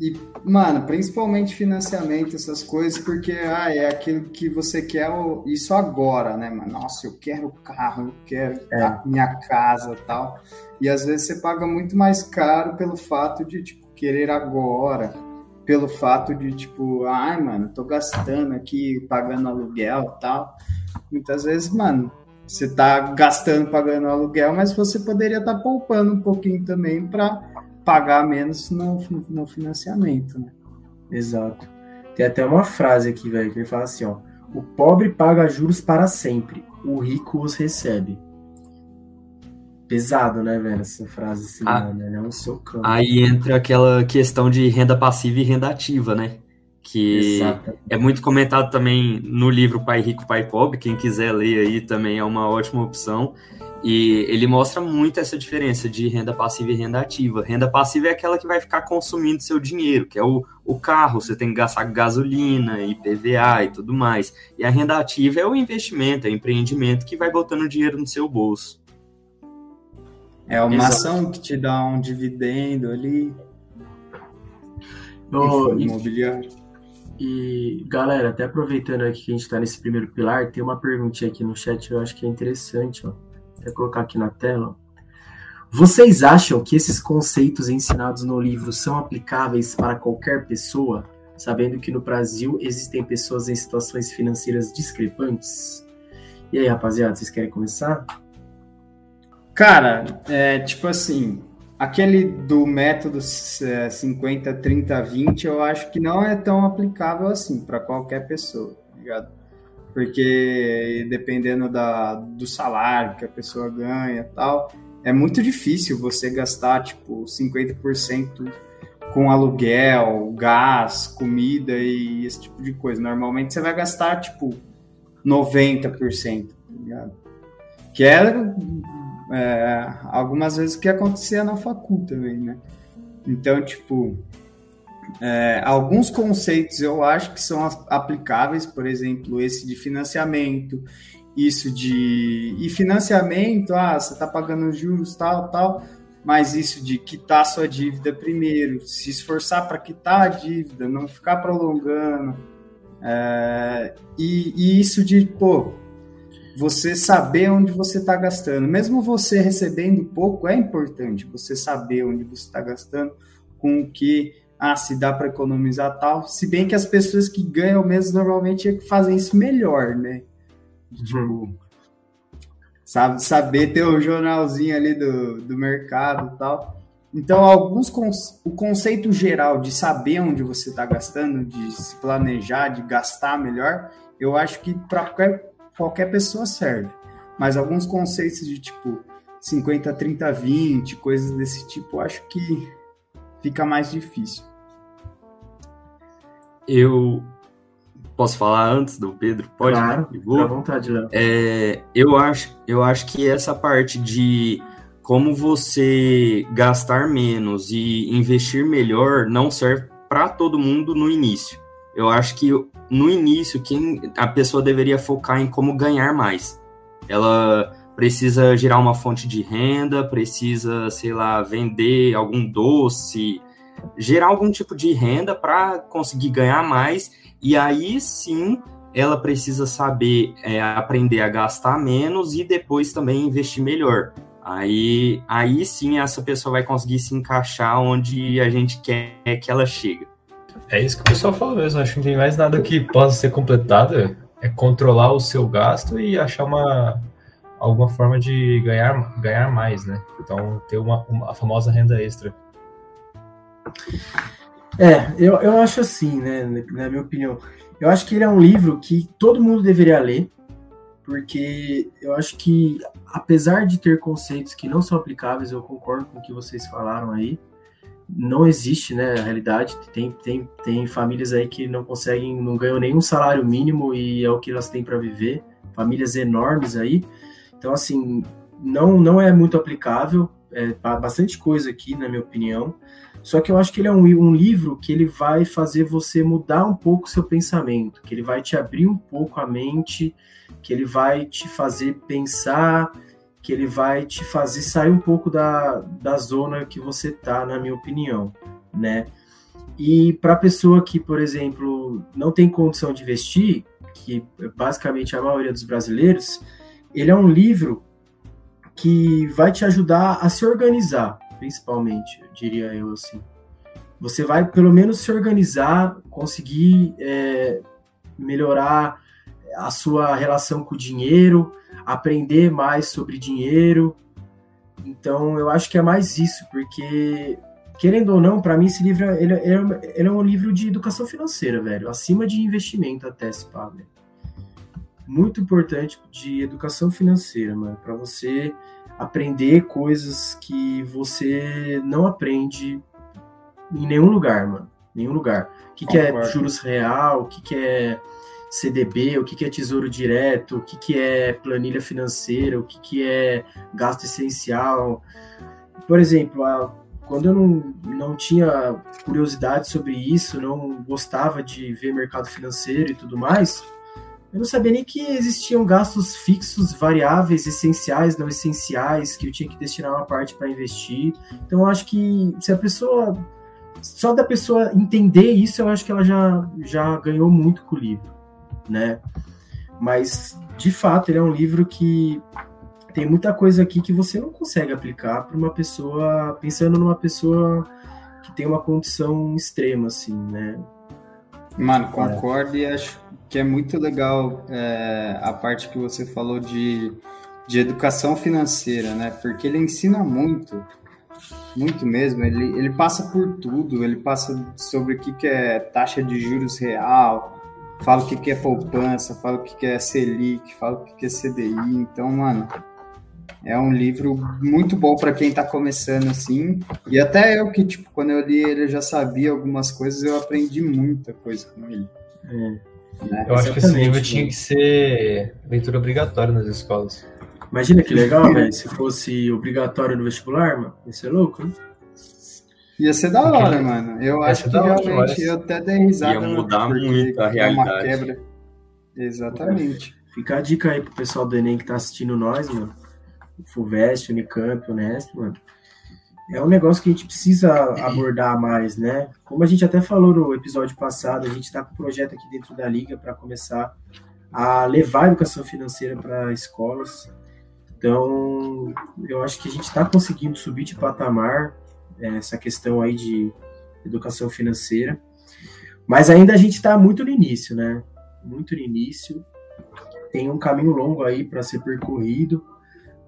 E, mano, principalmente financiamento, essas coisas, porque ah, é aquilo que você quer isso agora, né, mano? Nossa, eu quero o carro, eu quero É. a minha casa tal. E às vezes você paga muito mais caro pelo fato de, tipo, querer agora. Pelo fato de, tipo, ai, mano, tô gastando aqui, pagando aluguel tal. Muitas vezes, mano, você tá gastando pagando aluguel, mas você poderia estar poupando um pouquinho também para pagar menos no, no financiamento, né? Exato. Tem até uma frase aqui, velho, que ele fala assim, ó. O pobre paga juros para sempre, o rico os recebe. Pesado, né, velho, essa frase assim, Ah. mano, é um socão. Aí entra aquela questão de renda passiva e renda ativa, né? Que Exato. é muito comentado também no livro Pai Rico, Pai Pobre. Quem quiser ler aí também é uma ótima opção. E ele mostra muito essa diferença de renda passiva e renda ativa. Renda passiva é aquela que vai ficar consumindo seu dinheiro, que é o, o carro, você tem que gastar gasolina, IPVA e tudo mais. E a renda ativa é o investimento, é o empreendimento que vai botando dinheiro no seu bolso. É uma Exato. ação que te dá um dividendo ali, e, imobiliário. e, galera, até aproveitando aqui que a gente tá nesse primeiro pilar, tem uma perguntinha aqui no chat, eu acho que é interessante, ó. Vou colocar aqui na tela. Vocês acham que esses conceitos ensinados no livro são aplicáveis para qualquer pessoa, sabendo que no Brasil existem pessoas em situações financeiras discrepantes? E aí, rapaziada, vocês querem começar? Cara, é tipo assim, aquele do método é, 50, 30, 20, eu acho que não é tão aplicável assim para qualquer pessoa, tá ligado? Porque dependendo da, do salário que a pessoa ganha tal, é muito difícil você gastar tipo 50% com aluguel, gás, comida e esse tipo de coisa. Normalmente você vai gastar tipo 90%, tá ligado? Que é é, algumas vezes o que acontecia na facul também, né? Então, tipo, é, alguns conceitos eu acho que são aplicáveis, por exemplo, esse de financiamento, isso de. E financiamento, ah, você tá pagando juros, tal, tal, mas isso de quitar sua dívida primeiro, se esforçar para quitar a dívida, não ficar prolongando. é, e, e isso de, pô, você saber onde você está gastando. Mesmo você recebendo pouco, é importante você saber onde você está gastando, com o que, ah, se dá para economizar tal. Se bem que as pessoas que ganham menos normalmente é que fazem isso melhor, né? Tipo, sabe, saber ter o jornalzinho ali do, do mercado e tal. Então, alguns o conceito geral de saber onde você está gastando, de se planejar, de gastar melhor, eu acho que para qualquer, qualquer pessoa serve. Mas alguns conceitos de tipo 50, 30, 20, coisas desse tipo, eu acho que fica mais difícil. Eu posso falar antes do Pedro? Pode? Claro, à vou. vontade, Léo. É, eu, acho, eu acho que essa parte de como você gastar menos e investir melhor não serve para todo mundo no início. Eu acho que no início quem a pessoa deveria focar em como ganhar mais. Ela precisa gerar uma fonte de renda, precisa, sei lá, vender algum doce, gerar algum tipo de renda para conseguir ganhar mais, e aí sim ela precisa saber é, aprender a gastar menos e depois também investir melhor. Aí, aí sim essa pessoa vai conseguir se encaixar onde a gente quer que ela chegue. É isso que o pessoal fala mesmo. Acho que não tem mais nada que possa ser completado. É controlar o seu gasto e achar uma alguma forma de ganhar, ganhar mais, né? Então ter uma, uma a famosa renda extra. É, eu, eu acho assim, né? Na minha opinião. Eu acho que ele é um livro que todo mundo deveria ler, porque eu acho que, apesar de ter conceitos que não são aplicáveis, eu concordo com o que vocês falaram aí, não existe, né, a realidade. Tem, tem, tem famílias aí que não conseguem, não ganham nenhum salário mínimo e é o que elas têm para viver. Famílias enormes aí. Então, assim, não, não é muito aplicável. É bastante coisa aqui, na minha opinião. Só que eu acho que ele é um, um livro que ele vai fazer você mudar um pouco seu pensamento, que ele vai te abrir um pouco a mente, que ele vai te fazer pensar que ele vai te fazer sair um pouco da, da zona que você tá, na minha opinião, né? E para pessoa que, por exemplo, não tem condição de investir, que é basicamente a maioria dos brasileiros, ele é um livro que vai te ajudar a se organizar, principalmente, diria eu assim. Você vai pelo menos se organizar, conseguir é, melhorar a sua relação com o dinheiro, aprender mais sobre dinheiro. Então, eu acho que é mais isso, porque, querendo ou não, para mim esse livro ele, ele, ele, é um livro de educação financeira, velho, acima de investimento até se pá, velho. Muito importante de educação financeira, mano, para você aprender coisas que você não aprende em nenhum lugar, mano. Nenhum lugar. O que, que é juros real, o que, que é CDB, o que, que é tesouro direto, o que, que é planilha financeira, o que, que é gasto essencial. Por exemplo, a, quando eu não, não tinha curiosidade sobre isso, não gostava de ver mercado financeiro e tudo mais, eu não sabia nem que existiam gastos fixos, variáveis, essenciais, não essenciais, que eu tinha que destinar uma parte para investir. Então, eu acho que se a pessoa. Só da pessoa entender isso, eu acho que ela já, já ganhou muito com o livro né? Mas, de fato, ele é um livro que tem muita coisa aqui que você não consegue aplicar para uma pessoa, pensando numa pessoa que tem uma condição extrema, assim, né? Mano, concordo é. e acho que é muito legal é, a parte que você falou de, de educação financeira, né? Porque ele ensina muito, muito mesmo. Ele, ele passa por tudo, ele passa sobre o que, que é taxa de juros real, fala o que, que é poupança, fala o que, que é Selic, fala o que, que é CDI. Então, mano, é um livro muito bom para quem está começando assim. E até eu que, tipo, quando eu li ele, eu já sabia algumas coisas, eu aprendi muita coisa com ele. É. Né? Eu acho que esse livro tinha que ser leitura obrigatória nas escolas. Imagina que legal, velho, se fosse obrigatório no vestibular, mano. Isso é louco, hein? Ia ser da hora, mano. Eu acho que realmente eu até dei risada. Ia mudar muito a realidade. quebra. Exatamente. Fica a dica aí pro pessoal do Enem que tá assistindo nós, mano. Fulvestre, Unicamp, Unesp, mano. É um negócio que a gente precisa abordar mais, né? Como a gente até falou no episódio passado, a gente está com um projeto aqui dentro da Liga para começar a levar a educação financeira para escolas. Então, eu acho que a gente está conseguindo subir de patamar essa questão aí de educação financeira. Mas ainda a gente está muito no início, né? Muito no início. Tem um caminho longo aí para ser percorrido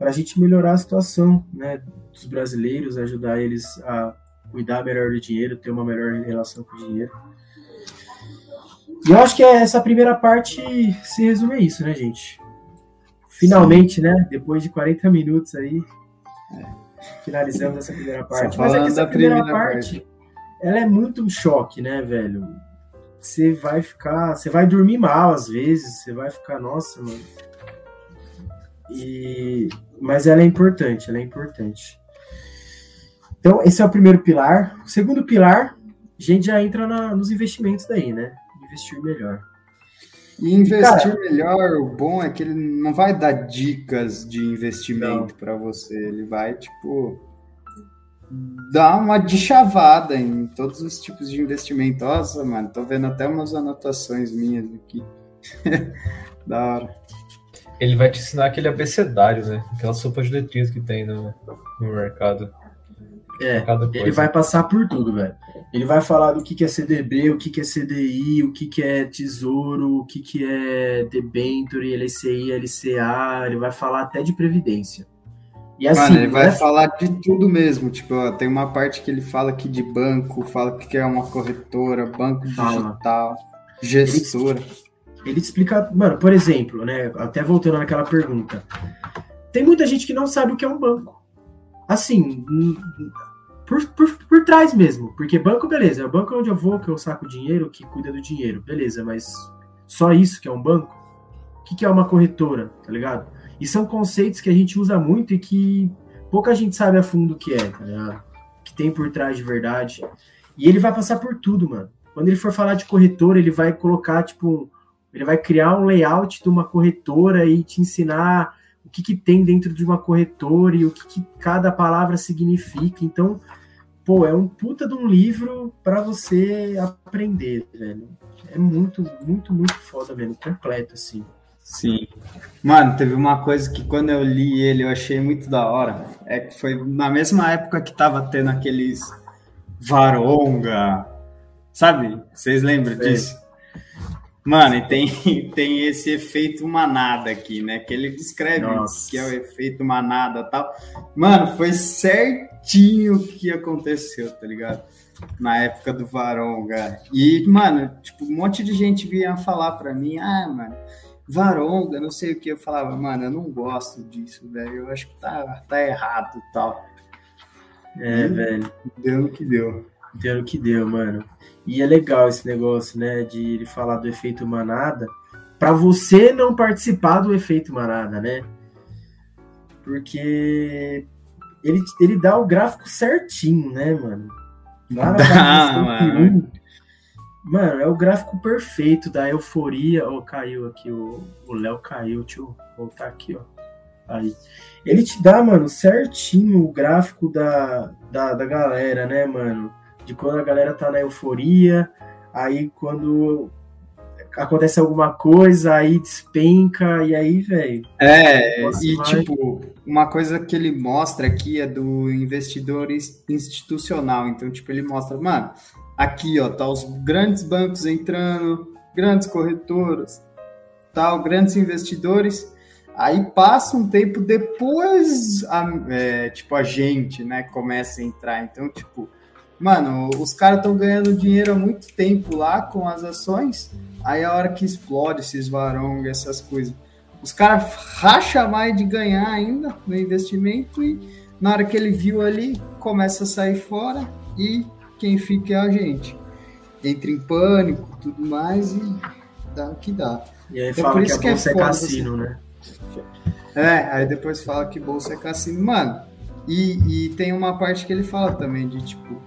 para a gente melhorar a situação né, dos brasileiros, ajudar eles a cuidar melhor do dinheiro, ter uma melhor relação com o dinheiro. E eu acho que essa primeira parte se resume a isso, né, gente? Finalmente, Sim. né? Depois de 40 minutos aí, é finalizamos essa primeira parte. Mas é que essa primeira, parte, parte, ela é muito um choque, né, velho? Você vai ficar, você vai dormir mal às vezes, você vai ficar, nossa, mano. E mas ela é importante, ela é importante. Então, esse é o primeiro pilar. O segundo pilar, a gente já entra na, nos investimentos daí, né? Investir melhor. E investir Cara, melhor, o bom é que ele não vai dar dicas de investimento para você, ele vai, tipo, dá uma deschavada em todos os tipos de investimento. Nossa, mano, tô vendo até umas anotações minhas aqui. da hora. Ele vai te ensinar aquele abecedário, né? Aquela sopa de letrinhas que tem no, no mercado. É, ele vai passar por tudo, velho. Ele vai falar do que, que é CDB, o que, que é CDI, o que, que é tesouro, o que, que é debenture, LCI, LCA, ele vai falar até de previdência. E assim, Mano, ele vai né? falar de tudo mesmo. Tipo, ó, tem uma parte que ele fala aqui de banco, fala que é uma corretora, banco fala. digital, gestora. Ele, ele explica, mano, por exemplo, né? Até voltando naquela pergunta. Tem muita gente que não sabe o que é um banco. Assim, por, por, por trás mesmo. Porque banco, beleza, é o banco onde eu vou, que eu saco dinheiro, que cuida do dinheiro, beleza, mas só isso que é um banco? O que, que é uma corretora, tá ligado? E são conceitos que a gente usa muito e que pouca gente sabe a fundo o que é, tá ligado? Que tem por trás de verdade. E ele vai passar por tudo, mano. Quando ele for falar de corretora, ele vai colocar, tipo, ele vai criar um layout de uma corretora e te ensinar o que, que tem dentro de uma corretora e o que, que cada palavra significa. Então, pô, é um puta de um livro para você aprender, velho. É muito, muito, muito foda mesmo, completo, assim. Sim. Mano, teve uma coisa que quando eu li ele eu achei muito da hora. É que foi na mesma época que tava tendo aqueles Varonga, sabe? Vocês lembram disso? Mano, e tem, tem esse efeito manada aqui, né? Que ele descreve Nossa. que é o efeito manada tal. Mano, foi certinho o que aconteceu, tá ligado? Na época do Varonga. E, mano, tipo, um monte de gente vinha falar pra mim, ah, mano, Varonga, não sei o que. Eu falava, mano, eu não gosto disso, velho. Eu acho que tá, tá errado e tal. É, e velho. Deu o que deu. Deu o que deu, mano. E é legal esse negócio, né, de ele falar do efeito manada, para você não participar do efeito manada, né? Porque ele, ele dá o gráfico certinho, né, mano? Lá na mano. mano, é o gráfico perfeito da euforia. Oh, caiu aqui, o Léo caiu, deixa eu voltar aqui, ó. Aí. Ele te dá, mano, certinho o gráfico da, da, da galera, né, mano? de quando a galera tá na euforia, aí quando acontece alguma coisa, aí despenca, e aí, velho. É, e vai... tipo, uma coisa que ele mostra aqui é do investidor institucional. Então, tipo, ele mostra, mano, aqui, ó, tá os grandes bancos entrando, grandes corretoras, tal, grandes investidores. Aí passa um tempo depois, a, é, tipo, a gente, né, começa a entrar. Então, tipo, Mano, os caras estão ganhando dinheiro há muito tempo lá com as ações. Aí a hora que explode esses varong, essas coisas. Os caras racha mais de ganhar ainda no investimento e na hora que ele viu ali, começa a sair fora e quem fica é a gente. Entra em pânico, tudo mais e dá o que dá. E aí então, fala por isso que, a bolsa é, é cassino, né? É, aí depois fala que bolsa é cassino. Mano, e, e tem uma parte que ele fala também de tipo,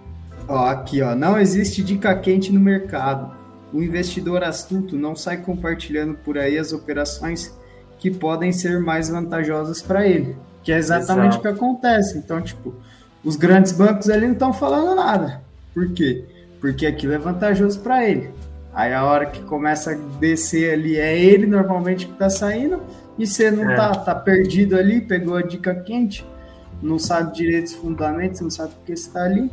Ó, aqui, ó, não existe dica quente no mercado. O investidor astuto não sai compartilhando por aí as operações que podem ser mais vantajosas para ele, que é exatamente Exato. o que acontece. Então, tipo, os grandes bancos ali não estão falando nada. Por quê? Porque aquilo é vantajoso para ele. Aí a hora que começa a descer ali é ele normalmente que tá saindo e você não é. tá, tá perdido ali, pegou a dica quente, não sabe direito os fundamentos, não sabe porque está ali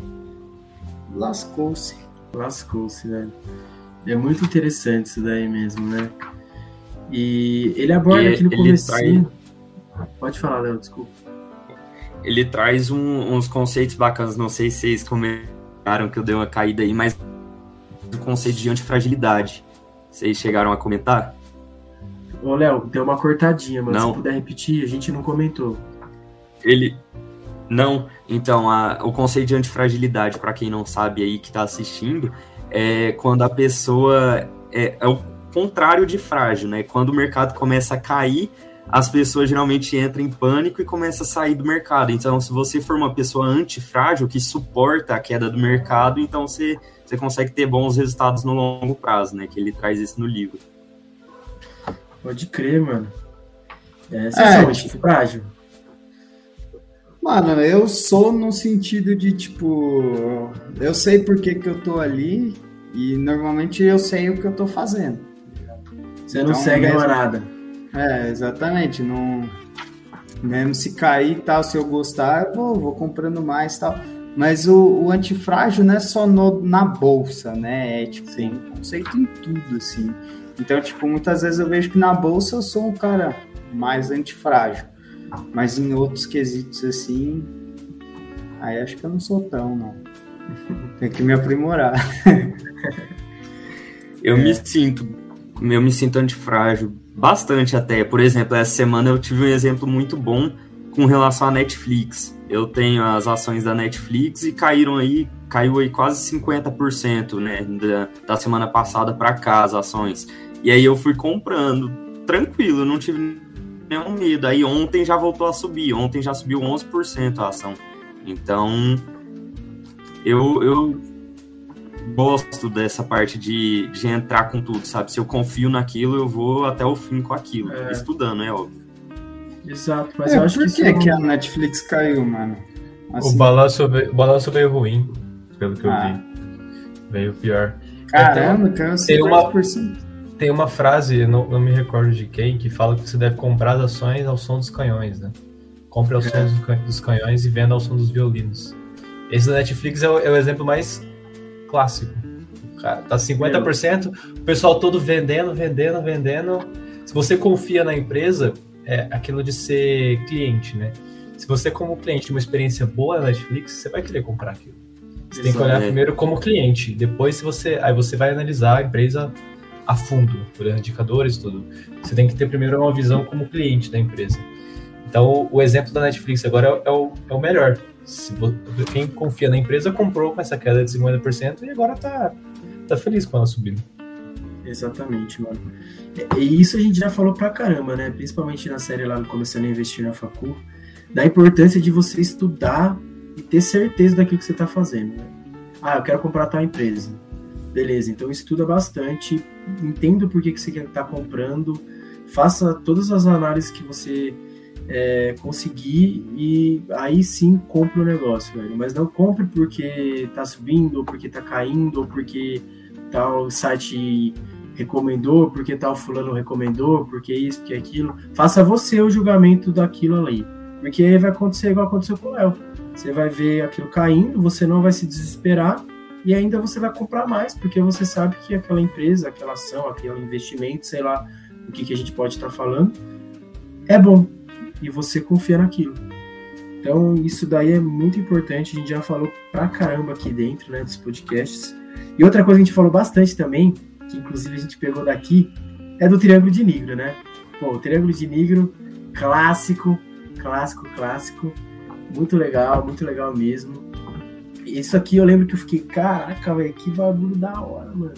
lascou-se. Lascou-se, velho. É muito interessante isso daí mesmo, né? E ele aborda e aqui no começo. Traz... Pode falar, Léo, desculpa. Ele traz um, uns conceitos bacanas, não sei se vocês comentaram que eu dei uma caída aí, mas o conceito de antifragilidade. Vocês chegaram a comentar? Ô, Léo, deu uma cortadinha, mas não. se puder repetir, a gente não comentou. Ele, não, então a, o conceito de antifragilidade, para quem não sabe aí que está assistindo, é quando a pessoa é, é, o contrário de frágil, né? Quando o mercado começa a cair, as pessoas geralmente entram em pânico e começam a sair do mercado. Então, se você for uma pessoa antifrágil que suporta a queda do mercado, então você, você consegue ter bons resultados no longo prazo, né? Que ele traz isso no livro. Pode crer, mano. É, você é, é antifrágil? Mano, eu sou no sentido de, tipo, eu sei por que, que eu tô ali e normalmente eu sei o que eu tô fazendo. Você não Então, segue a mesmo- manada. É, exatamente. Não, mesmo se cair e tal, se eu gostar, eu vou, vou comprando mais e tal. Mas o, o antifrágil não é só no- na bolsa, né? É tipo Sim. um conceito em tudo, assim. Então, tipo, muitas vezes eu vejo que na bolsa eu sou um cara mais antifrágil. Mas em outros quesitos, assim, aí acho que eu não sou tão, não. Tem que me aprimorar. Eu É. me sinto, eu me sinto antifrágil bastante até. Por exemplo, essa semana eu tive um exemplo muito bom com relação à Netflix. Eu tenho as ações da Netflix e caíram aí, caiu aí quase 50%, né, da, da semana passada para cá as ações. E aí eu fui comprando tranquilo, não tive nenhum medo. Aí ontem já voltou a subir, ontem já subiu 11% a ação. Então, eu, eu gosto dessa parte de, de entrar com tudo, sabe? Se eu confio naquilo, eu vou até o fim com aquilo. É. Estudando, é óbvio. Exato, mas É, eu acho por que que, isso que a Netflix caiu, mano? Assim, O balanço, veio, o balanço veio ruim, pelo que eu Ah. vi. Veio pior. Caramba, caiu tem uma- 50%. Tem uma frase, não, não me recordo de quem, que fala que você deve comprar as ações ao som dos canhões, né? Compre ao som É. dos can- dos canhões e venda ao som dos violinos. Esse da Netflix é o, é o exemplo mais clássico. Cara, tá 50%, o pessoal todo vendendo, vendendo, vendendo. Se você confia na empresa, é aquilo de ser cliente, né? Se você, como cliente, tem uma experiência boa na Netflix, você vai querer comprar aquilo. Você tem que olhar primeiro como cliente, depois se você, aí você vai analisar a empresa a fundo, por indicadores tudo. Você tem que ter primeiro uma visão como cliente da empresa. Então, o exemplo da Netflix agora é, o- é o, é melhor. Se quem confia na empresa comprou com essa queda de 50% e agora tá, tá feliz com ela subindo. Exatamente, mano. E- isso a gente já falou pra caramba, né? Principalmente na série lá Começando a Investir na Facu, da importância de você estudar e ter certeza daquilo que você tá fazendo. né? Ah, eu quero comprar tal empresa. Beleza, então estuda bastante, entenda por que, que você estar comprando, faça todas as análises que você é, conseguir e aí sim compre o negócio, velho. Mas não compre porque tá subindo, ou porque tá caindo, ou porque tal site recomendou, porque tal fulano recomendou, porque isso, porque aquilo. Faça você o julgamento daquilo ali. Porque aí vai acontecer igual aconteceu com o Léo. Você vai ver aquilo caindo, você não vai se desesperar e ainda você vai comprar mais, porque você sabe que aquela empresa, aquela ação, aquele investimento, sei lá o que, que a gente pode estar falando, é bom. E você confia naquilo. Então, isso daí é muito importante. A gente já falou pra caramba aqui dentro, né, dos podcasts. E outra coisa que a gente falou bastante também, que inclusive a gente pegou daqui, é do Triângulo de Nigro, né? Pô, o Triângulo de Nigro, clássico, clássico, clássico. Muito legal, muito legal mesmo. Isso aqui eu lembro que eu fiquei, caraca, velho, que bagulho da hora, mano.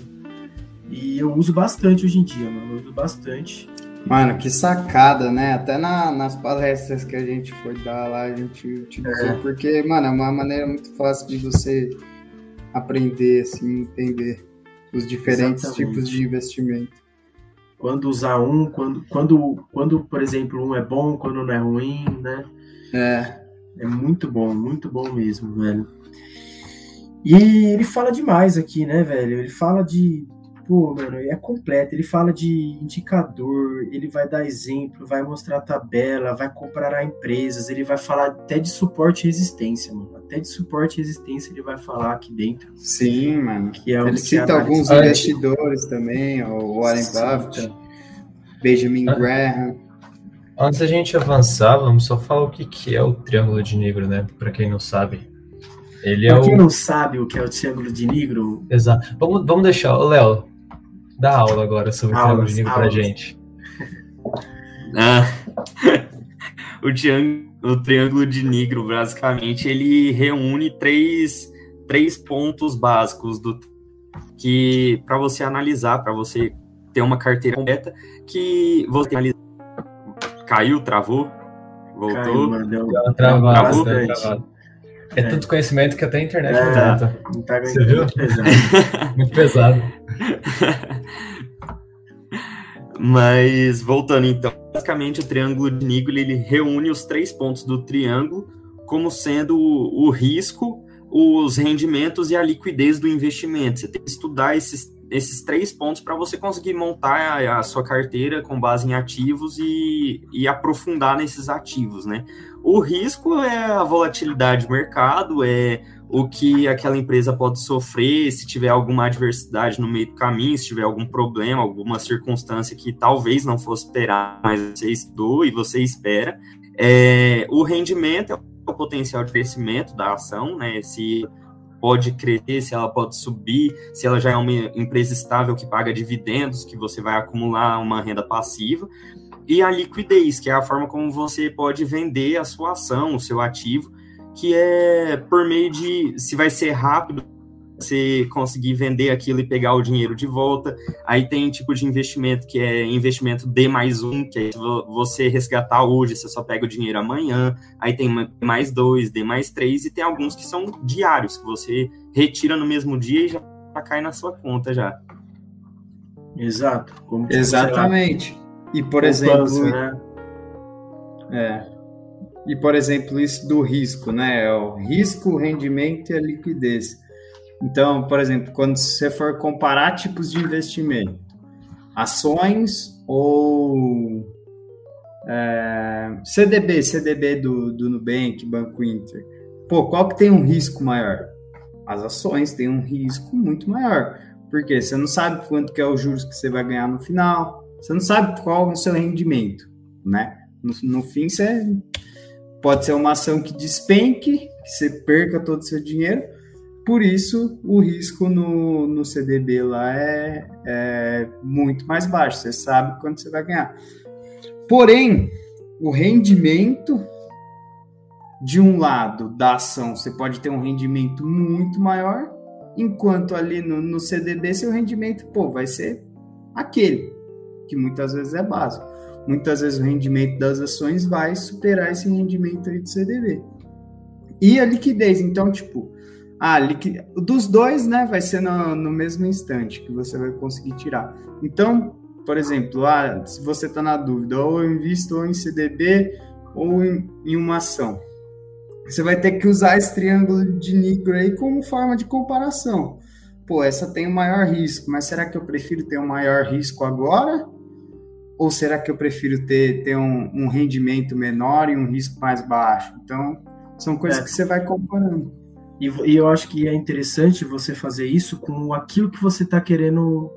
E eu uso bastante hoje em dia, mano. Eu uso bastante. Mano, que sacada, né? Até na- nas palestras que a gente foi dar lá, a gente utilizou, É. porque, mano, é uma maneira muito fácil de você aprender, assim, entender os diferentes Exatamente. tipos de investimento. Quando usar um, quando, quando, quando, por exemplo, um é bom, quando não é ruim, né? É, É muito bom, muito bom mesmo, velho. E ele fala demais aqui, né, velho? Ele fala de. Pô, mano, é completo. Ele fala de indicador, ele vai dar exemplo, vai mostrar tabela, vai comparar empresas, ele vai falar até de suporte e resistência, mano. Até de suporte e resistência ele vai falar aqui dentro. sim, mano. Que é o Ele que cita análise- alguns investidores também, o Warren. Buffett, Benjamin Ah. Graham. Antes da gente avançar, vamos só falar o que, que é o Triângulo de Negro, né? Pra quem não sabe. Ele é Pra quem o. não sabe o que é o Triângulo de Nigro, Exato. Vamos, vamos deixar. Léo, dá aula agora sobre o Aulas, Triângulo de Negro pra aulas. gente. Ah, o, triângulo, o triângulo de Nigro, basicamente, ele reúne três, três pontos básicos do que para você analisar, para você ter uma carteira completa, que você analisa. Caiu, travou, voltou. caiu, mano. Deu, travada, Travou? bastante. travada. É, É. tanto conhecimento que até a internet É. não. Não tá Você viu? pesado. Muito pesado. Mas voltando então, basicamente o triângulo de Nigro ele reúne os três pontos do triângulo como sendo o, o risco, os rendimentos e a liquidez do investimento. Você tem que estudar esses, esses três pontos para você conseguir montar a, a, sua carteira com base em ativos e, e aprofundar nesses ativos, né? O risco é a volatilidade do mercado, é o que aquela empresa pode sofrer se tiver alguma adversidade no meio do caminho, se tiver algum problema, alguma circunstância que talvez não fosse esperar, mas você estudou e você espera. É, o rendimento é o potencial de crescimento da ação, né? Se pode crescer, se ela pode subir, se ela já é uma empresa estável que paga dividendos, que você vai acumular uma renda passiva. E a liquidez, que é a forma como você pode vender a sua ação, o seu ativo, que é por meio de se vai ser rápido você conseguir vender aquilo e pegar o dinheiro de volta. Aí tem tipo de investimento que é investimento D mais um, que é você resgatar hoje, você só pega o dinheiro amanhã. Aí tem D mais dois, D mais três, e tem alguns que são diários, que você retira no mesmo dia e já cai na sua conta já. Exato. Exatamente. E por exemplo. Né? É. E, por exemplo, isso do risco, né? É o risco, o rendimento e a liquidez. Então, por exemplo, quando você for comparar tipos de investimento, ações ou é, CDB, CDB do, do Nubank, Banco Inter, pô, qual que tem um risco maior? As ações têm um risco muito maior, porque você não sabe quanto que é os juros que você vai ganhar no final, você não sabe qual é o seu rendimento, né? No, no fim, você Pode ser uma ação que despenque, que você perca todo o seu dinheiro. Por isso, o risco no, no CDB lá é, é muito mais baixo. Você sabe quanto você vai ganhar. Porém, o rendimento de um lado da ação, você pode ter um rendimento muito maior, enquanto ali no, no CDB seu rendimento pô, vai ser aquele, que muitas vezes é básico muitas vezes o rendimento das ações vai superar esse rendimento aí do CDB. E a liquidez, então, tipo, a liqui... dos dois, né, vai ser no, no mesmo instante que você vai conseguir tirar. Então, por exemplo, ah, se você está na dúvida, ou eu invisto ou em CDB ou em, em uma ação, você vai ter que usar esse triângulo de Nigro aí como forma de comparação. Pô, essa tem o maior risco, mas será que eu prefiro ter o um maior risco agora ou será que eu prefiro ter, ter um, um rendimento menor e um risco mais baixo? Então, são coisas é. que você vai comparando. E, e, eu acho que é interessante você fazer isso com aquilo que você está querendo.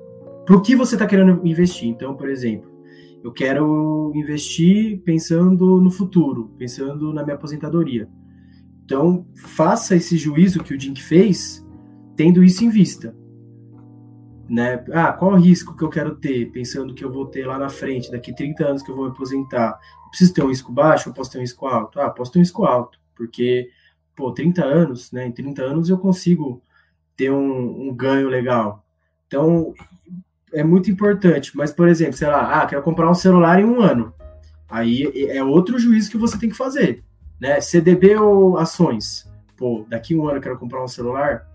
Para o que você está querendo investir. Então, por exemplo, eu quero investir pensando no futuro, pensando na minha aposentadoria. Então, faça esse juízo que o Dink fez, tendo isso em vista né? Ah, qual o risco que eu quero ter, pensando que eu vou ter lá na frente, daqui 30 anos que eu vou me aposentar? Eu preciso ter um risco baixo ou posso ter um risco alto? Ah, posso ter um risco alto, porque, pô, 30 anos, né? Em 30 anos eu consigo ter um, um ganho legal. Então, é muito importante. Mas, por exemplo, sei lá, ah, quero comprar um celular em um ano. Aí é outro juízo que você tem que fazer, né? CDB ou ações? Pô, daqui um ano eu quero comprar um celular,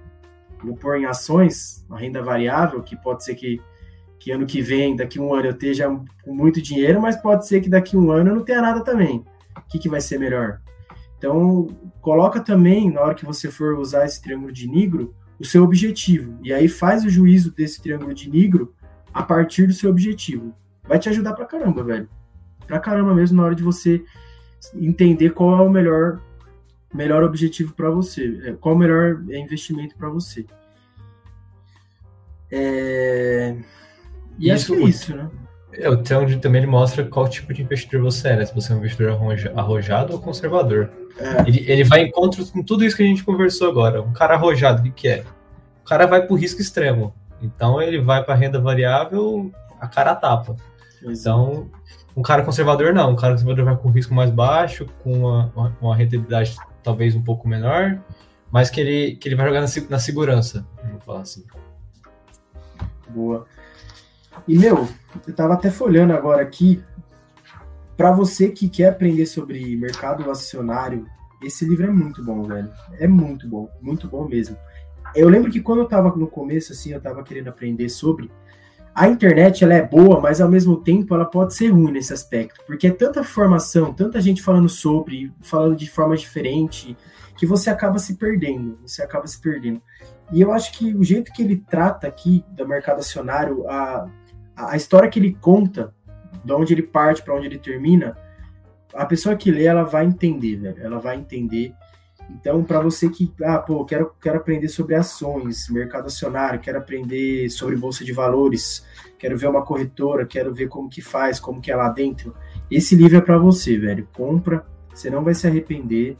vou pôr em ações, uma renda variável, que pode ser que, que ano que vem, daqui um ano eu esteja com muito dinheiro, mas pode ser que daqui um ano eu não tenha nada também. O que, que vai ser melhor? Então, coloca também, na hora que você for usar esse triângulo de Nigro, o seu objetivo. E aí faz o juízo desse triângulo de Nigro a partir do seu objetivo. Vai te ajudar pra caramba, velho. Pra caramba mesmo na hora de você entender qual é o melhor melhor objetivo para você, é, qual o melhor investimento para você. É... E isso, acho que é isso, né? É, o Theon também ele mostra qual tipo de investidor você é, né? Se você é um investidor arrojado ou conservador. É. Ele, ele vai em encontro com tudo isso que a gente conversou agora. Um cara arrojado, o que, que é? O cara vai para o risco extremo. Então ele vai para renda variável, a cara tapa. Então, um cara conservador não. Um cara conservador vai com risco mais baixo, com uma, uma, uma rentabilidade talvez um pouco menor, mas que ele, que ele vai jogar na, na segurança, vamos falar assim. Boa. E, meu, eu tava até folhando agora aqui. Para você que quer aprender sobre mercado acionário, esse livro é muito bom, velho. É muito bom, muito bom mesmo. Eu lembro que quando eu tava no começo, assim, eu tava querendo aprender sobre. A internet ela é boa, mas ao mesmo tempo ela pode ser ruim nesse aspecto, porque é tanta informação, tanta gente falando sobre, falando de forma diferente, que você acaba se perdendo, você acaba se perdendo. E eu acho que o jeito que ele trata aqui do mercado acionário, a, a história que ele conta, de onde ele parte para onde ele termina, a pessoa que lê, ela vai entender, velho, ela vai entender. Então, para você que, ah, pô, quero, quero aprender sobre ações, mercado acionário, quero aprender sobre bolsa de valores, quero ver uma corretora, quero ver como que faz, como que é lá dentro, esse livro é para você, velho. Compra, você não vai se arrepender,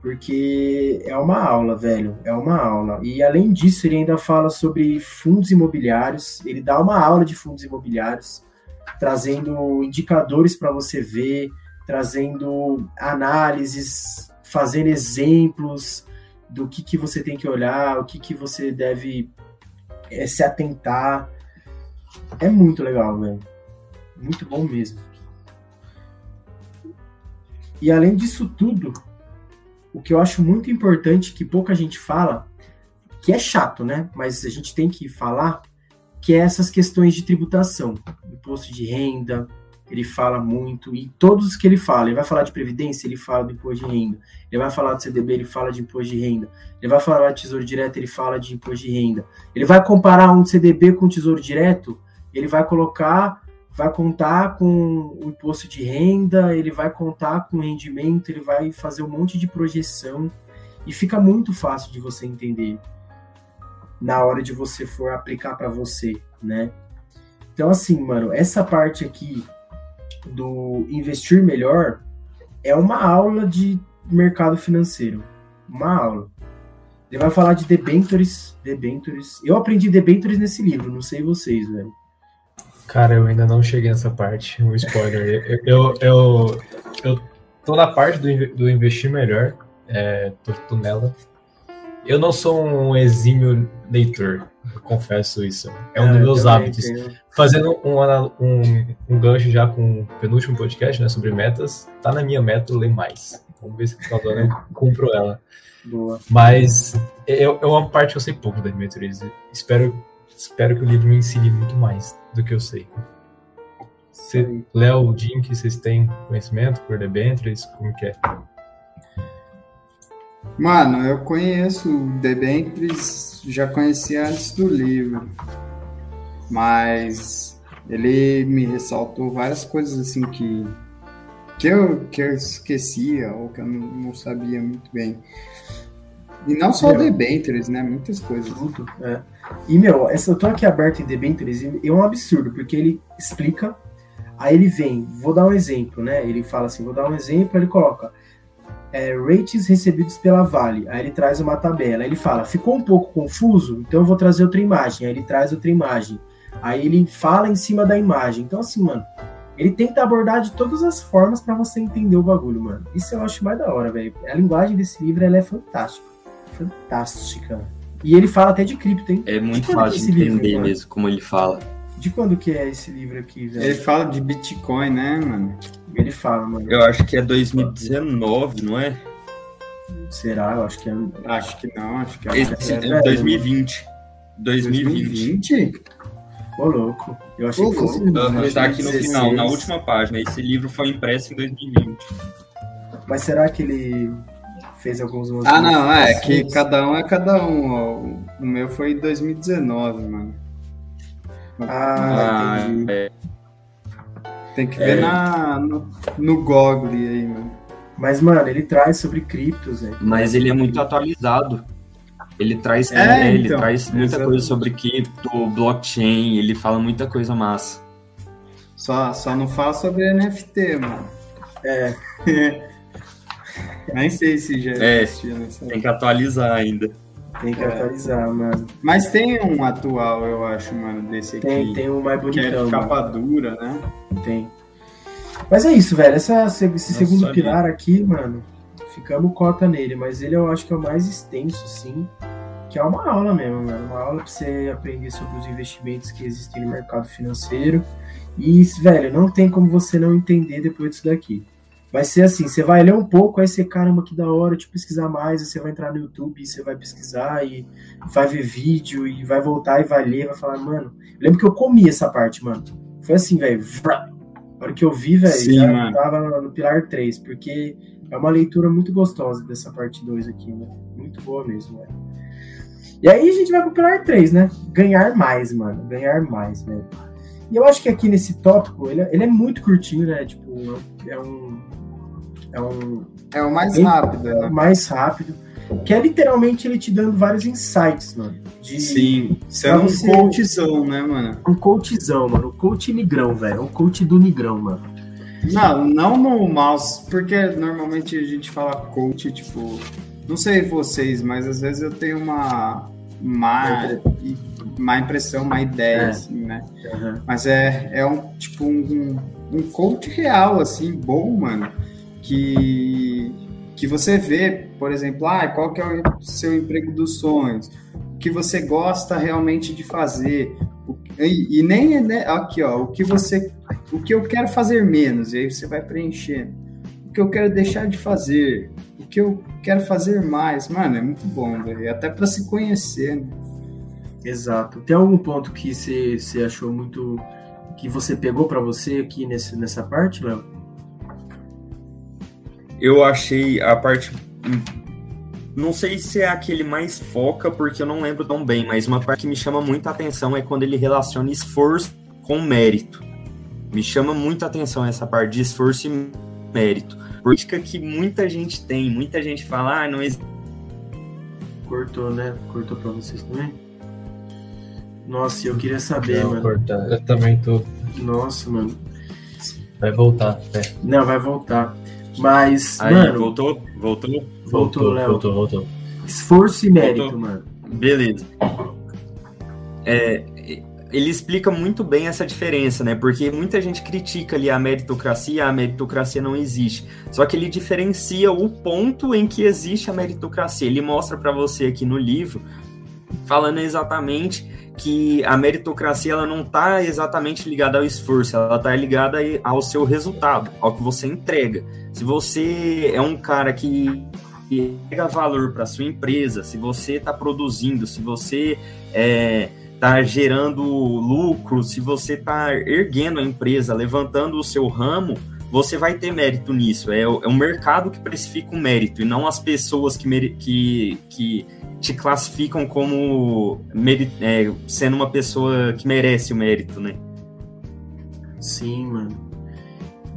porque é uma aula, velho, é uma aula. E além disso, ele ainda fala sobre fundos imobiliários, ele dá uma aula de fundos imobiliários, trazendo indicadores para você ver, trazendo análises fazendo exemplos do que, que você tem que olhar, o que, que você deve é, se atentar. É muito legal, velho. Muito bom mesmo. E além disso tudo, o que eu acho muito importante, que pouca gente fala, que é chato, né? Mas a gente tem que falar, que é essas questões de tributação, imposto de renda, ele fala muito, e todos os que ele fala, ele vai falar de previdência, ele fala do imposto de renda, ele vai falar do CDB, ele fala de imposto de renda, ele vai falar de tesouro direto, ele fala de imposto de renda, ele vai comparar um CDB com tesouro direto, ele vai colocar, vai contar com o imposto de renda, ele vai contar com o rendimento, ele vai fazer um monte de projeção, e fica muito fácil de você entender na hora de você for aplicar para você, né? Então, assim, mano, essa parte aqui do Investir Melhor é uma aula de mercado financeiro. Uma aula. Ele vai falar de debentures, debentures. Eu aprendi debentures nesse livro, não sei vocês, velho. Cara, eu ainda não cheguei nessa parte, um spoiler. eu, eu, eu, eu tô na parte do, do investir melhor, é, tô, tô nela. Eu não sou um exímio leitor, confesso isso. É um ah, dos meus hábitos. Fazendo um, um, um, gancho já com o penúltimo podcast, né, sobre metas, tá na minha meta ler mais. Vamos ver se no final do ano eu cumpro ela. Boa. Mas é, é uma parte que eu sei pouco da mentoria. Espero, espero que o livro me ensine muito mais do que eu sei. Léo, Jim, que vocês têm conhecimento por debentures, como que é? Mano, eu conheço Debentures, já conhecia antes do livro, mas ele me ressaltou várias coisas assim que, que, eu, que eu esquecia ou que eu não, não sabia muito bem. E não só meu, Debentures, né? Muitas coisas. Muito, é. E, meu, essa, eu tô aqui aberto em Debentures e é um absurdo, porque ele explica, aí ele vem, vou dar um exemplo, né? Ele fala assim, vou dar um exemplo, ele coloca é, rates recebidos pela Vale. Aí ele traz uma tabela. Ele fala, ficou um pouco confuso? Então eu vou trazer outra imagem. Aí ele traz outra imagem. Aí ele fala em cima da imagem. Então, assim, mano, ele tenta abordar de todas as formas para você entender o bagulho, mano. Isso eu acho mais da hora, velho. A linguagem desse livro ela é fantástica. Fantástica. E ele fala até de cripto, hein? É muito de fácil de entender livro, mesmo como ele fala. De quando que é esse livro aqui, velho? Ele fala de Bitcoin, né, mano? Ele fala, mano. Eu acho que é 2019, não é? Será? Eu acho que é. Acho que não, acho que é. Esse, é, é 2020. 2020. 2020? Ô, louco. Eu achei que fosse. Uh, tá aqui no final, na última página. Esse livro foi impresso em 2020. Mas será que ele fez alguns. Ah, não, é que cada um é cada um. Ó. O meu foi em 2019, mano. Ah, ah entendi. É. Tem que ver é. na, no, no Google aí, mano. Mas, mano, ele traz sobre criptos, né? Mas ele é muito atualizado. Ele traz, é, ele, então, traz muita exatamente. coisa sobre cripto, blockchain, ele fala muita coisa massa. Só, só não fala sobre NFT, mano. É. Nem sei se já é, Tem que atualizar ainda. Tem que é. atualizar, mano. Mas tem um atual, eu acho, mano, desse aqui. Tem, tem um mais bonitão. Que é de capa mano. dura, né? Tem. Mas é isso, velho. Essa, esse Nossa, segundo sabia. pilar aqui, mano, ficamos cota nele. Mas ele eu acho que é o mais extenso, sim. Que é uma aula mesmo, mano. Uma aula pra você aprender sobre os investimentos que existem no mercado financeiro. E, velho, não tem como você não entender depois disso daqui. Vai ser assim, você vai ler um pouco, aí você, caramba, que da hora, eu pesquisar mais, aí você vai entrar no YouTube você vai pesquisar e vai ver vídeo e vai voltar e vai ler, vai falar, mano. Eu lembro que eu comi essa parte, mano. Foi assim, velho. A hora que eu vi, velho, já mano. tava no Pilar 3, porque é uma leitura muito gostosa dessa parte 2 aqui, né? Muito boa mesmo, velho. E aí a gente vai pro Pilar 3, né? Ganhar mais, mano. Ganhar mais, velho. E eu acho que aqui nesse tópico, ele, é, ele é muito curtinho, né? Tipo, é um é um. É o mais rápido, né? É o mais rápido. Que é literalmente ele te dando vários insights, mano. De, Sim, você é um você... coachzão, né, mano? Um coachzão, mano. Um coach nigrão, velho. Um coach do nigrão, mano. Não, não no mouse, porque normalmente a gente fala coach, tipo, não sei vocês, mas às vezes eu tenho uma má, má impressão, má ideia, é. assim, né? Uhum. Mas é, é um tipo um, um coach real, assim, bom, mano que, que você vê, por exemplo, ah, qual que é o seu emprego dos sonhos, o que você gosta realmente de fazer, e, e nem né, aqui, ó, o que você, o que eu quero fazer menos, e aí você vai preenchendo, o que eu quero deixar de fazer, o que eu quero fazer mais, mano, é muito bom, velho, até para se conhecer, né? Exato. Tem algum ponto que você, achou muito que você pegou para você aqui nesse, nessa parte, Léo? Eu achei a parte. Não sei se é aquele mais foca, porque eu não lembro tão bem, mas uma parte que me chama muita atenção é quando ele relaciona esforço com mérito. Me chama muita atenção essa parte de esforço e mérito. Política que muita gente tem, muita gente fala, ah, não existe. Cortou, né? Cortou pra vocês também? Nossa, eu queria saber, não, mano. Cortar. Eu também tô. Nossa, mano. Vai voltar, é. Não, vai voltar. Mas, Aí, mano. Voltou? Voltou? Voltou, Léo. Voltou, voltou. Esforço e mérito, voltou. mano. Beleza. É, ele explica muito bem essa diferença, né? Porque muita gente critica ali a meritocracia, a meritocracia não existe. Só que ele diferencia o ponto em que existe a meritocracia. Ele mostra para você aqui no livro, falando exatamente que a meritocracia ela não está exatamente ligada ao esforço, ela está ligada ao seu resultado, ao que você entrega. Se você é um cara que pega valor para sua empresa, se você está produzindo, se você está é, gerando lucro, se você está erguendo a empresa, levantando o seu ramo, você vai ter mérito nisso. É, é o mercado que precifica o mérito e não as pessoas que, que, que te classificam como é, sendo uma pessoa que merece o mérito, né? Sim, mano.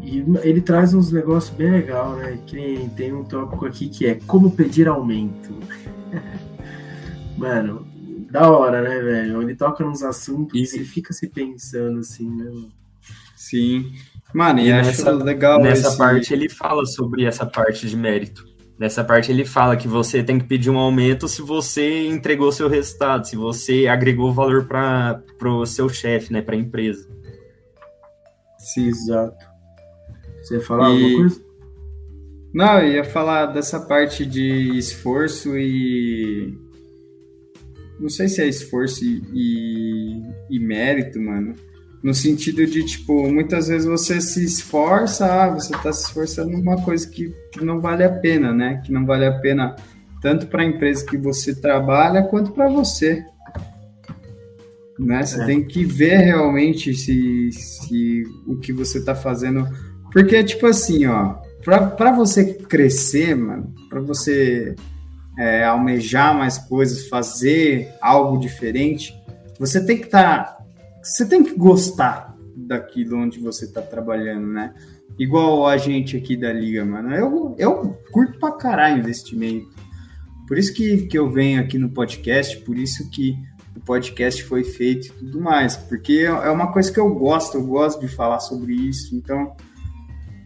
E ele traz uns negócios bem legal, né? Que tem um tópico aqui que é como pedir aumento. mano, da hora, né, velho? Ele toca nos assuntos e você fica se pensando assim, né? Mano? Sim. Mano, e, e nessa, legal. Nessa esse... parte ele fala sobre essa parte de mérito. Nessa parte ele fala que você tem que pedir um aumento se você entregou seu resultado, se você agregou valor para o seu chefe, né, para a empresa. Sim, exato. Você ia falar e... alguma coisa? Não, eu ia falar dessa parte de esforço e. Não sei se é esforço e, e, e mérito, mano no sentido de, tipo, muitas vezes você se esforça, ah, você está se esforçando numa coisa que, que não vale a pena, né? Que não vale a pena tanto para a empresa que você trabalha quanto para você. Né? Você é. tem que ver realmente se, se o que você está fazendo. Porque, tipo assim, ó, para você crescer, mano, para você é, almejar mais coisas, fazer algo diferente, você tem que estar tá você tem que gostar daquilo onde você está trabalhando, né? Igual a gente aqui da Liga, mano. Eu, eu curto pra caralho investimento. Por isso que, que eu venho aqui no podcast, por isso que o podcast foi feito e tudo mais. Porque é uma coisa que eu gosto, eu gosto de falar sobre isso. Então,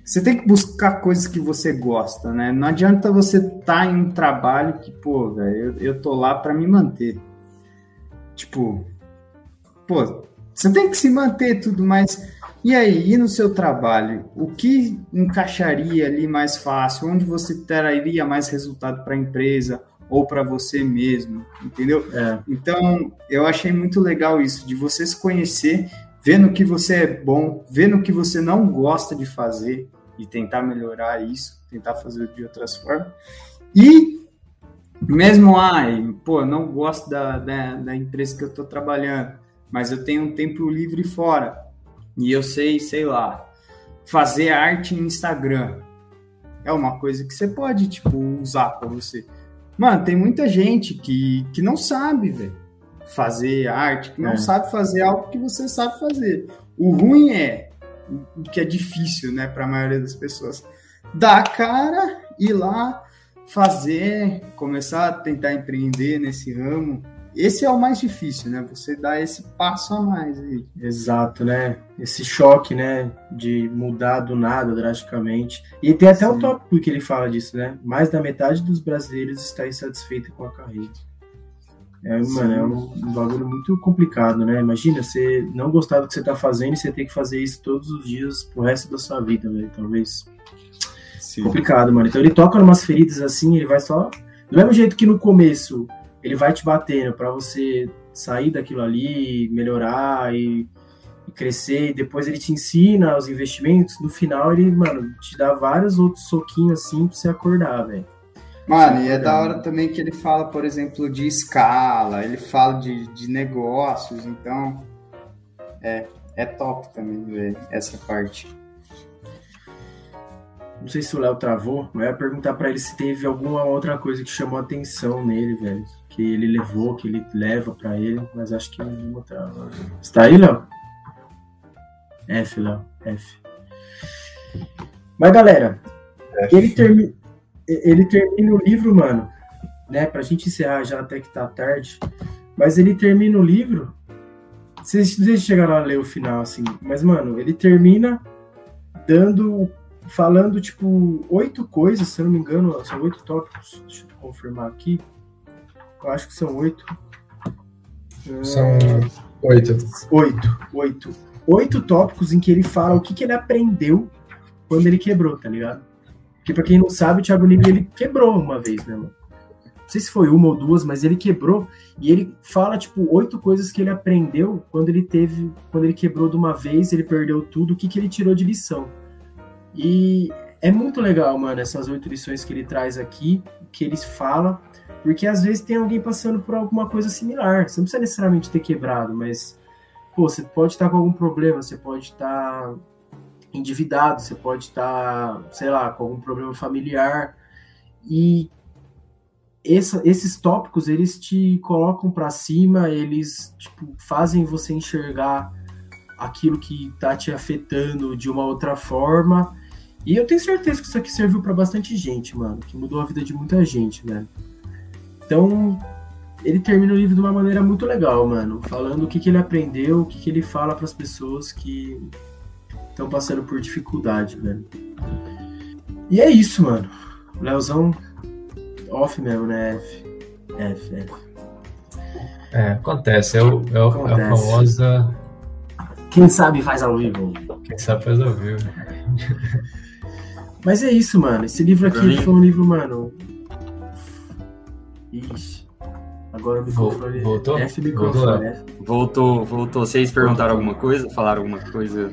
você tem que buscar coisas que você gosta, né? Não adianta você estar tá em um trabalho que, pô, velho, eu, eu tô lá para me manter. Tipo, pô, você tem que se manter tudo mais. E aí, e no seu trabalho, o que encaixaria ali mais fácil? Onde você traria mais resultado para a empresa ou para você mesmo? Entendeu? É. Então, eu achei muito legal isso, de você se conhecer, ver no que você é bom, ver no que você não gosta de fazer, e tentar melhorar isso, tentar fazer de outras formas. E mesmo, ai, pô, não gosto da, da, da empresa que eu estou trabalhando, mas eu tenho um tempo livre fora e eu sei, sei lá, fazer arte em Instagram. É uma coisa que você pode, tipo, usar para você. Mano, tem muita gente que, que não sabe, velho, fazer arte, que não é. sabe fazer algo que você sabe fazer. O ruim é, o que é difícil, né, para a maioria das pessoas, dar a cara, ir lá, fazer, começar a tentar empreender nesse ramo. Esse é o mais difícil, né? Você dá esse passo a mais aí. Exato, né? Esse choque, né? De mudar do nada drasticamente. E tem até Sim. o tópico que ele fala disso, né? Mais da metade dos brasileiros está insatisfeita com a carreira. É, mano, é um, um bagulho muito complicado, né? Imagina você não gostar do que você tá fazendo e você ter que fazer isso todos os dias pro resto da sua vida, velho. Talvez Sim. complicado, mano. Então ele toca umas feridas assim, ele vai só. Do mesmo jeito que no começo ele vai te batendo para você sair daquilo ali, melhorar e, e, crescer, e depois ele te ensina os investimentos, no final ele, mano, te dá vários outros soquinhos assim pra você acordar, velho. Mano, e é da hora também que ele fala, por exemplo, de escala, ele fala de, de negócios, então é, é top também ver essa parte. Não sei se o Léo travou, mas eu ia perguntar para ele se teve alguma outra coisa que chamou atenção nele, velho. Que ele levou, que ele leva para ele, mas acho que não trava. Está aí, Léo? F, Léo. F. Mas, galera, F. ele, termi... ele termina o livro, mano, né? Pra gente encerrar já até que tá tarde. Mas ele termina o livro. Vocês, chegaram a ler o final, assim. Mas, mano, ele termina dando falando, tipo, oito coisas, se eu não me engano, são oito tópicos. Deixa eu confirmar aqui. Eu acho que são oito. São oito. Oito, oito. Oito tópicos em que ele fala o que, que ele aprendeu quando ele quebrou, tá ligado? Porque pra quem não sabe, o Thiago Nigro, ele quebrou uma vez, né, mano? Não sei se foi uma ou duas, mas ele quebrou e ele fala, tipo, oito coisas que ele aprendeu quando ele teve, quando ele quebrou de uma vez, ele perdeu tudo, o que, que ele tirou de lição. E é muito legal, mano, essas oito lições que ele traz aqui, que ele fala, porque às vezes tem alguém passando por alguma coisa similar. Você não precisa necessariamente ter quebrado, mas pô, você pode estar com algum problema, você pode estar endividado, você pode estar, sei lá, com algum problema familiar. E essa, esses tópicos, eles te colocam para cima, eles tipo, fazem você enxergar aquilo que está te afetando de uma outra forma e eu tenho certeza que isso aqui serviu para bastante gente, mano, que mudou a vida de muita gente, né? Então, ele termina o livro de uma maneira muito legal, mano, falando o que, que ele aprendeu, o que, que ele fala para as pessoas que estão passando por dificuldade, velho. E é isso, mano. O Leozão off mesmo, né? F. F, F. É, acontece. É, o, é, o, acontece. é a famosa. Quem sabe faz ao vivo. Quem sabe faz ao vivo. Mas é isso, mano. Esse livro aqui foi um livro, mano. Ixi. Agora o microfone. Voltou? F microfone. F. Voltou, voltou. Vocês perguntaram alguma coisa? Falaram alguma coisa?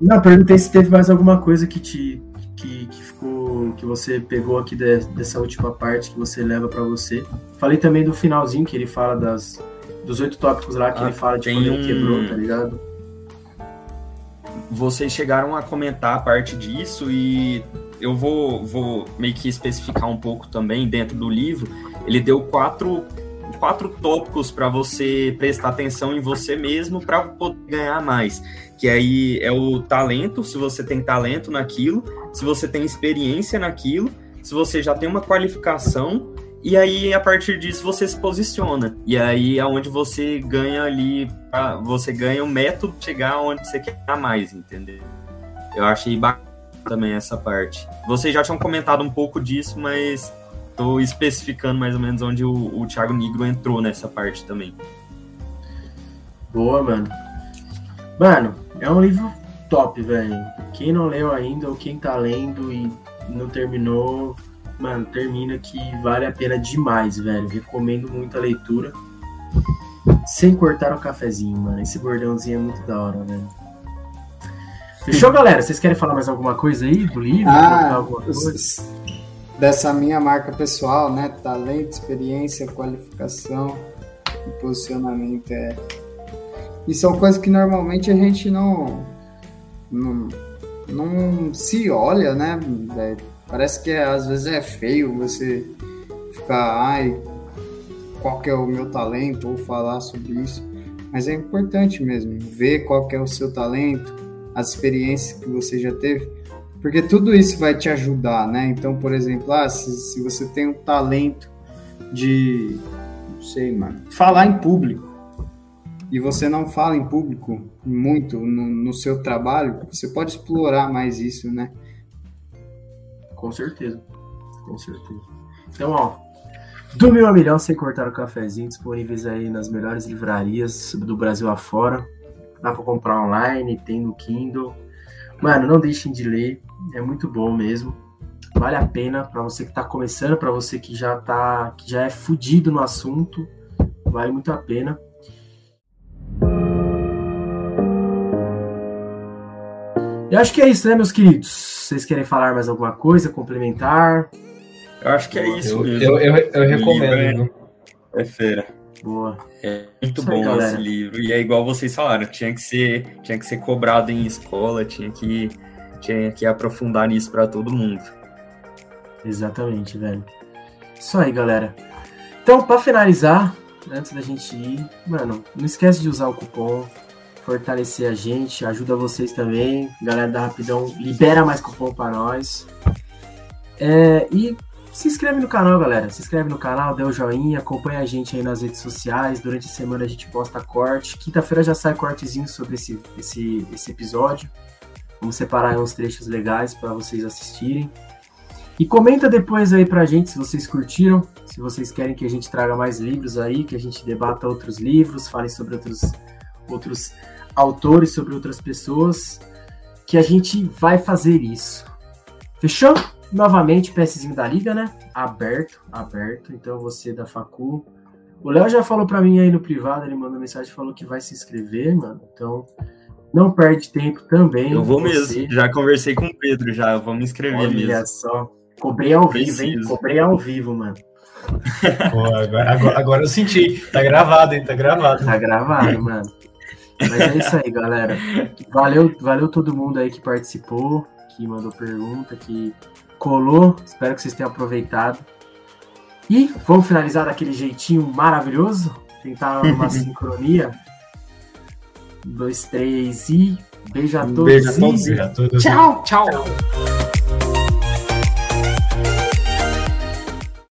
Não, perguntei se teve mais alguma coisa que te. que, que ficou. que você pegou aqui de, dessa última parte que você leva para você. Falei também do finalzinho que ele fala das. dos oito tópicos lá que ah, ele fala de quando um... ele quebrou, tá ligado? Vocês chegaram a comentar a parte disso e eu vou, vou meio que especificar um pouco também dentro do livro. Ele deu quatro, quatro tópicos para você prestar atenção em você mesmo para poder ganhar mais. Que aí é o talento, se você tem talento naquilo, se você tem experiência naquilo, se você já tem uma qualificação e aí, a partir disso, você se posiciona. E aí é onde você ganha ali, você ganha o método de chegar onde você quer mais, entendeu? Eu achei bacana também essa parte. Vocês já tinham comentado um pouco disso, mas tô especificando mais ou menos onde o, o Thiago Negro entrou nessa parte também. Boa, mano. Mano, é um livro top, velho. Quem não leu ainda ou quem tá lendo e não terminou, mano, termina que vale a pena demais, velho. Recomendo muito a leitura. Sem cortar o cafezinho, mano. Esse bordãozinho é muito da hora, velho. Fechou, galera? Vocês querem falar mais alguma coisa aí do livro? Ah, dessa minha marca pessoal, né? Talento, experiência, qualificação e posicionamento. É... E são coisas que normalmente a gente não, não, não se olha, né? É, parece que é, às vezes é feio você ficar, ai, qual que é o meu talento ou falar sobre isso. Mas é importante mesmo ver qual que é o seu talento, as experiências que você já teve, porque tudo isso vai te ajudar, né? Então, por exemplo, ah, se, se você tem um talento de, não sei, mano, falar em público, e você não fala em público muito no, no seu trabalho, você pode explorar mais isso, né? Com certeza, com certeza. Então, ó, do meu a milhão sem cortar o cafezinho, disponíveis aí nas melhores livrarias do Brasil afora. Dá para comprar online, tem no Kindle. Mano, não deixem de ler, é muito bom mesmo. Vale a pena para você que está começando, para você que já tá, que já é fudido no assunto, vale muito a pena. Eu acho que é isso, né, meus queridos? Vocês querem falar mais alguma coisa, complementar? Eu acho que é isso eu, mesmo. Eu, eu, eu recomendo. É, é feira. Boa. É muito isso bom aí, esse livro. E é igual vocês falaram, tinha que ser, tinha que ser cobrado em escola, tinha que, tinha que aprofundar nisso para todo mundo. Exatamente, velho. Isso aí, galera. Então, para finalizar, antes da gente ir, mano, não esquece de usar o cupom fortalecer a gente, ajuda vocês também. Galera da Rapidão, libera mais cupom para nós. É, e se inscreve no canal, galera. Se inscreve no canal, dê o um joinha, acompanha a gente aí nas redes sociais. Durante a semana a gente posta corte. Quinta-feira já sai cortezinho sobre esse, esse, esse episódio. Vamos separar uns trechos legais para vocês assistirem. E comenta depois aí pra gente se vocês curtiram, se vocês querem que a gente traga mais livros aí, que a gente debata outros livros, fale sobre outros, outros autores, sobre outras pessoas, que a gente vai fazer isso. Fechou? Novamente, PSzinho da Liga, né? Aberto, aberto. Então você da Facu. O Léo já falou para mim aí no privado, ele mandou mensagem falou que vai se inscrever, mano. Então, não perde tempo também. Eu vou você. mesmo. Já conversei com o Pedro, já. Eu vou me inscrever Olha mesmo. Olha só. Cobrei ao Preciso. vivo, hein? Cobrei ao vivo, mano. Pô, agora, agora, agora, eu senti. Tá gravado, hein? Tá gravado. Tá gravado, mano. Mas é isso aí, galera. Valeu, valeu todo mundo aí que participou, que mandou pergunta, que colou. Espero que vocês tenham aproveitado. E vamos finalizar daquele jeitinho maravilhoso. Tentar uma sincronia. Um, dois, três e. Beijo a todos. Beijo a todos. E... Tchau, tchau. tchau.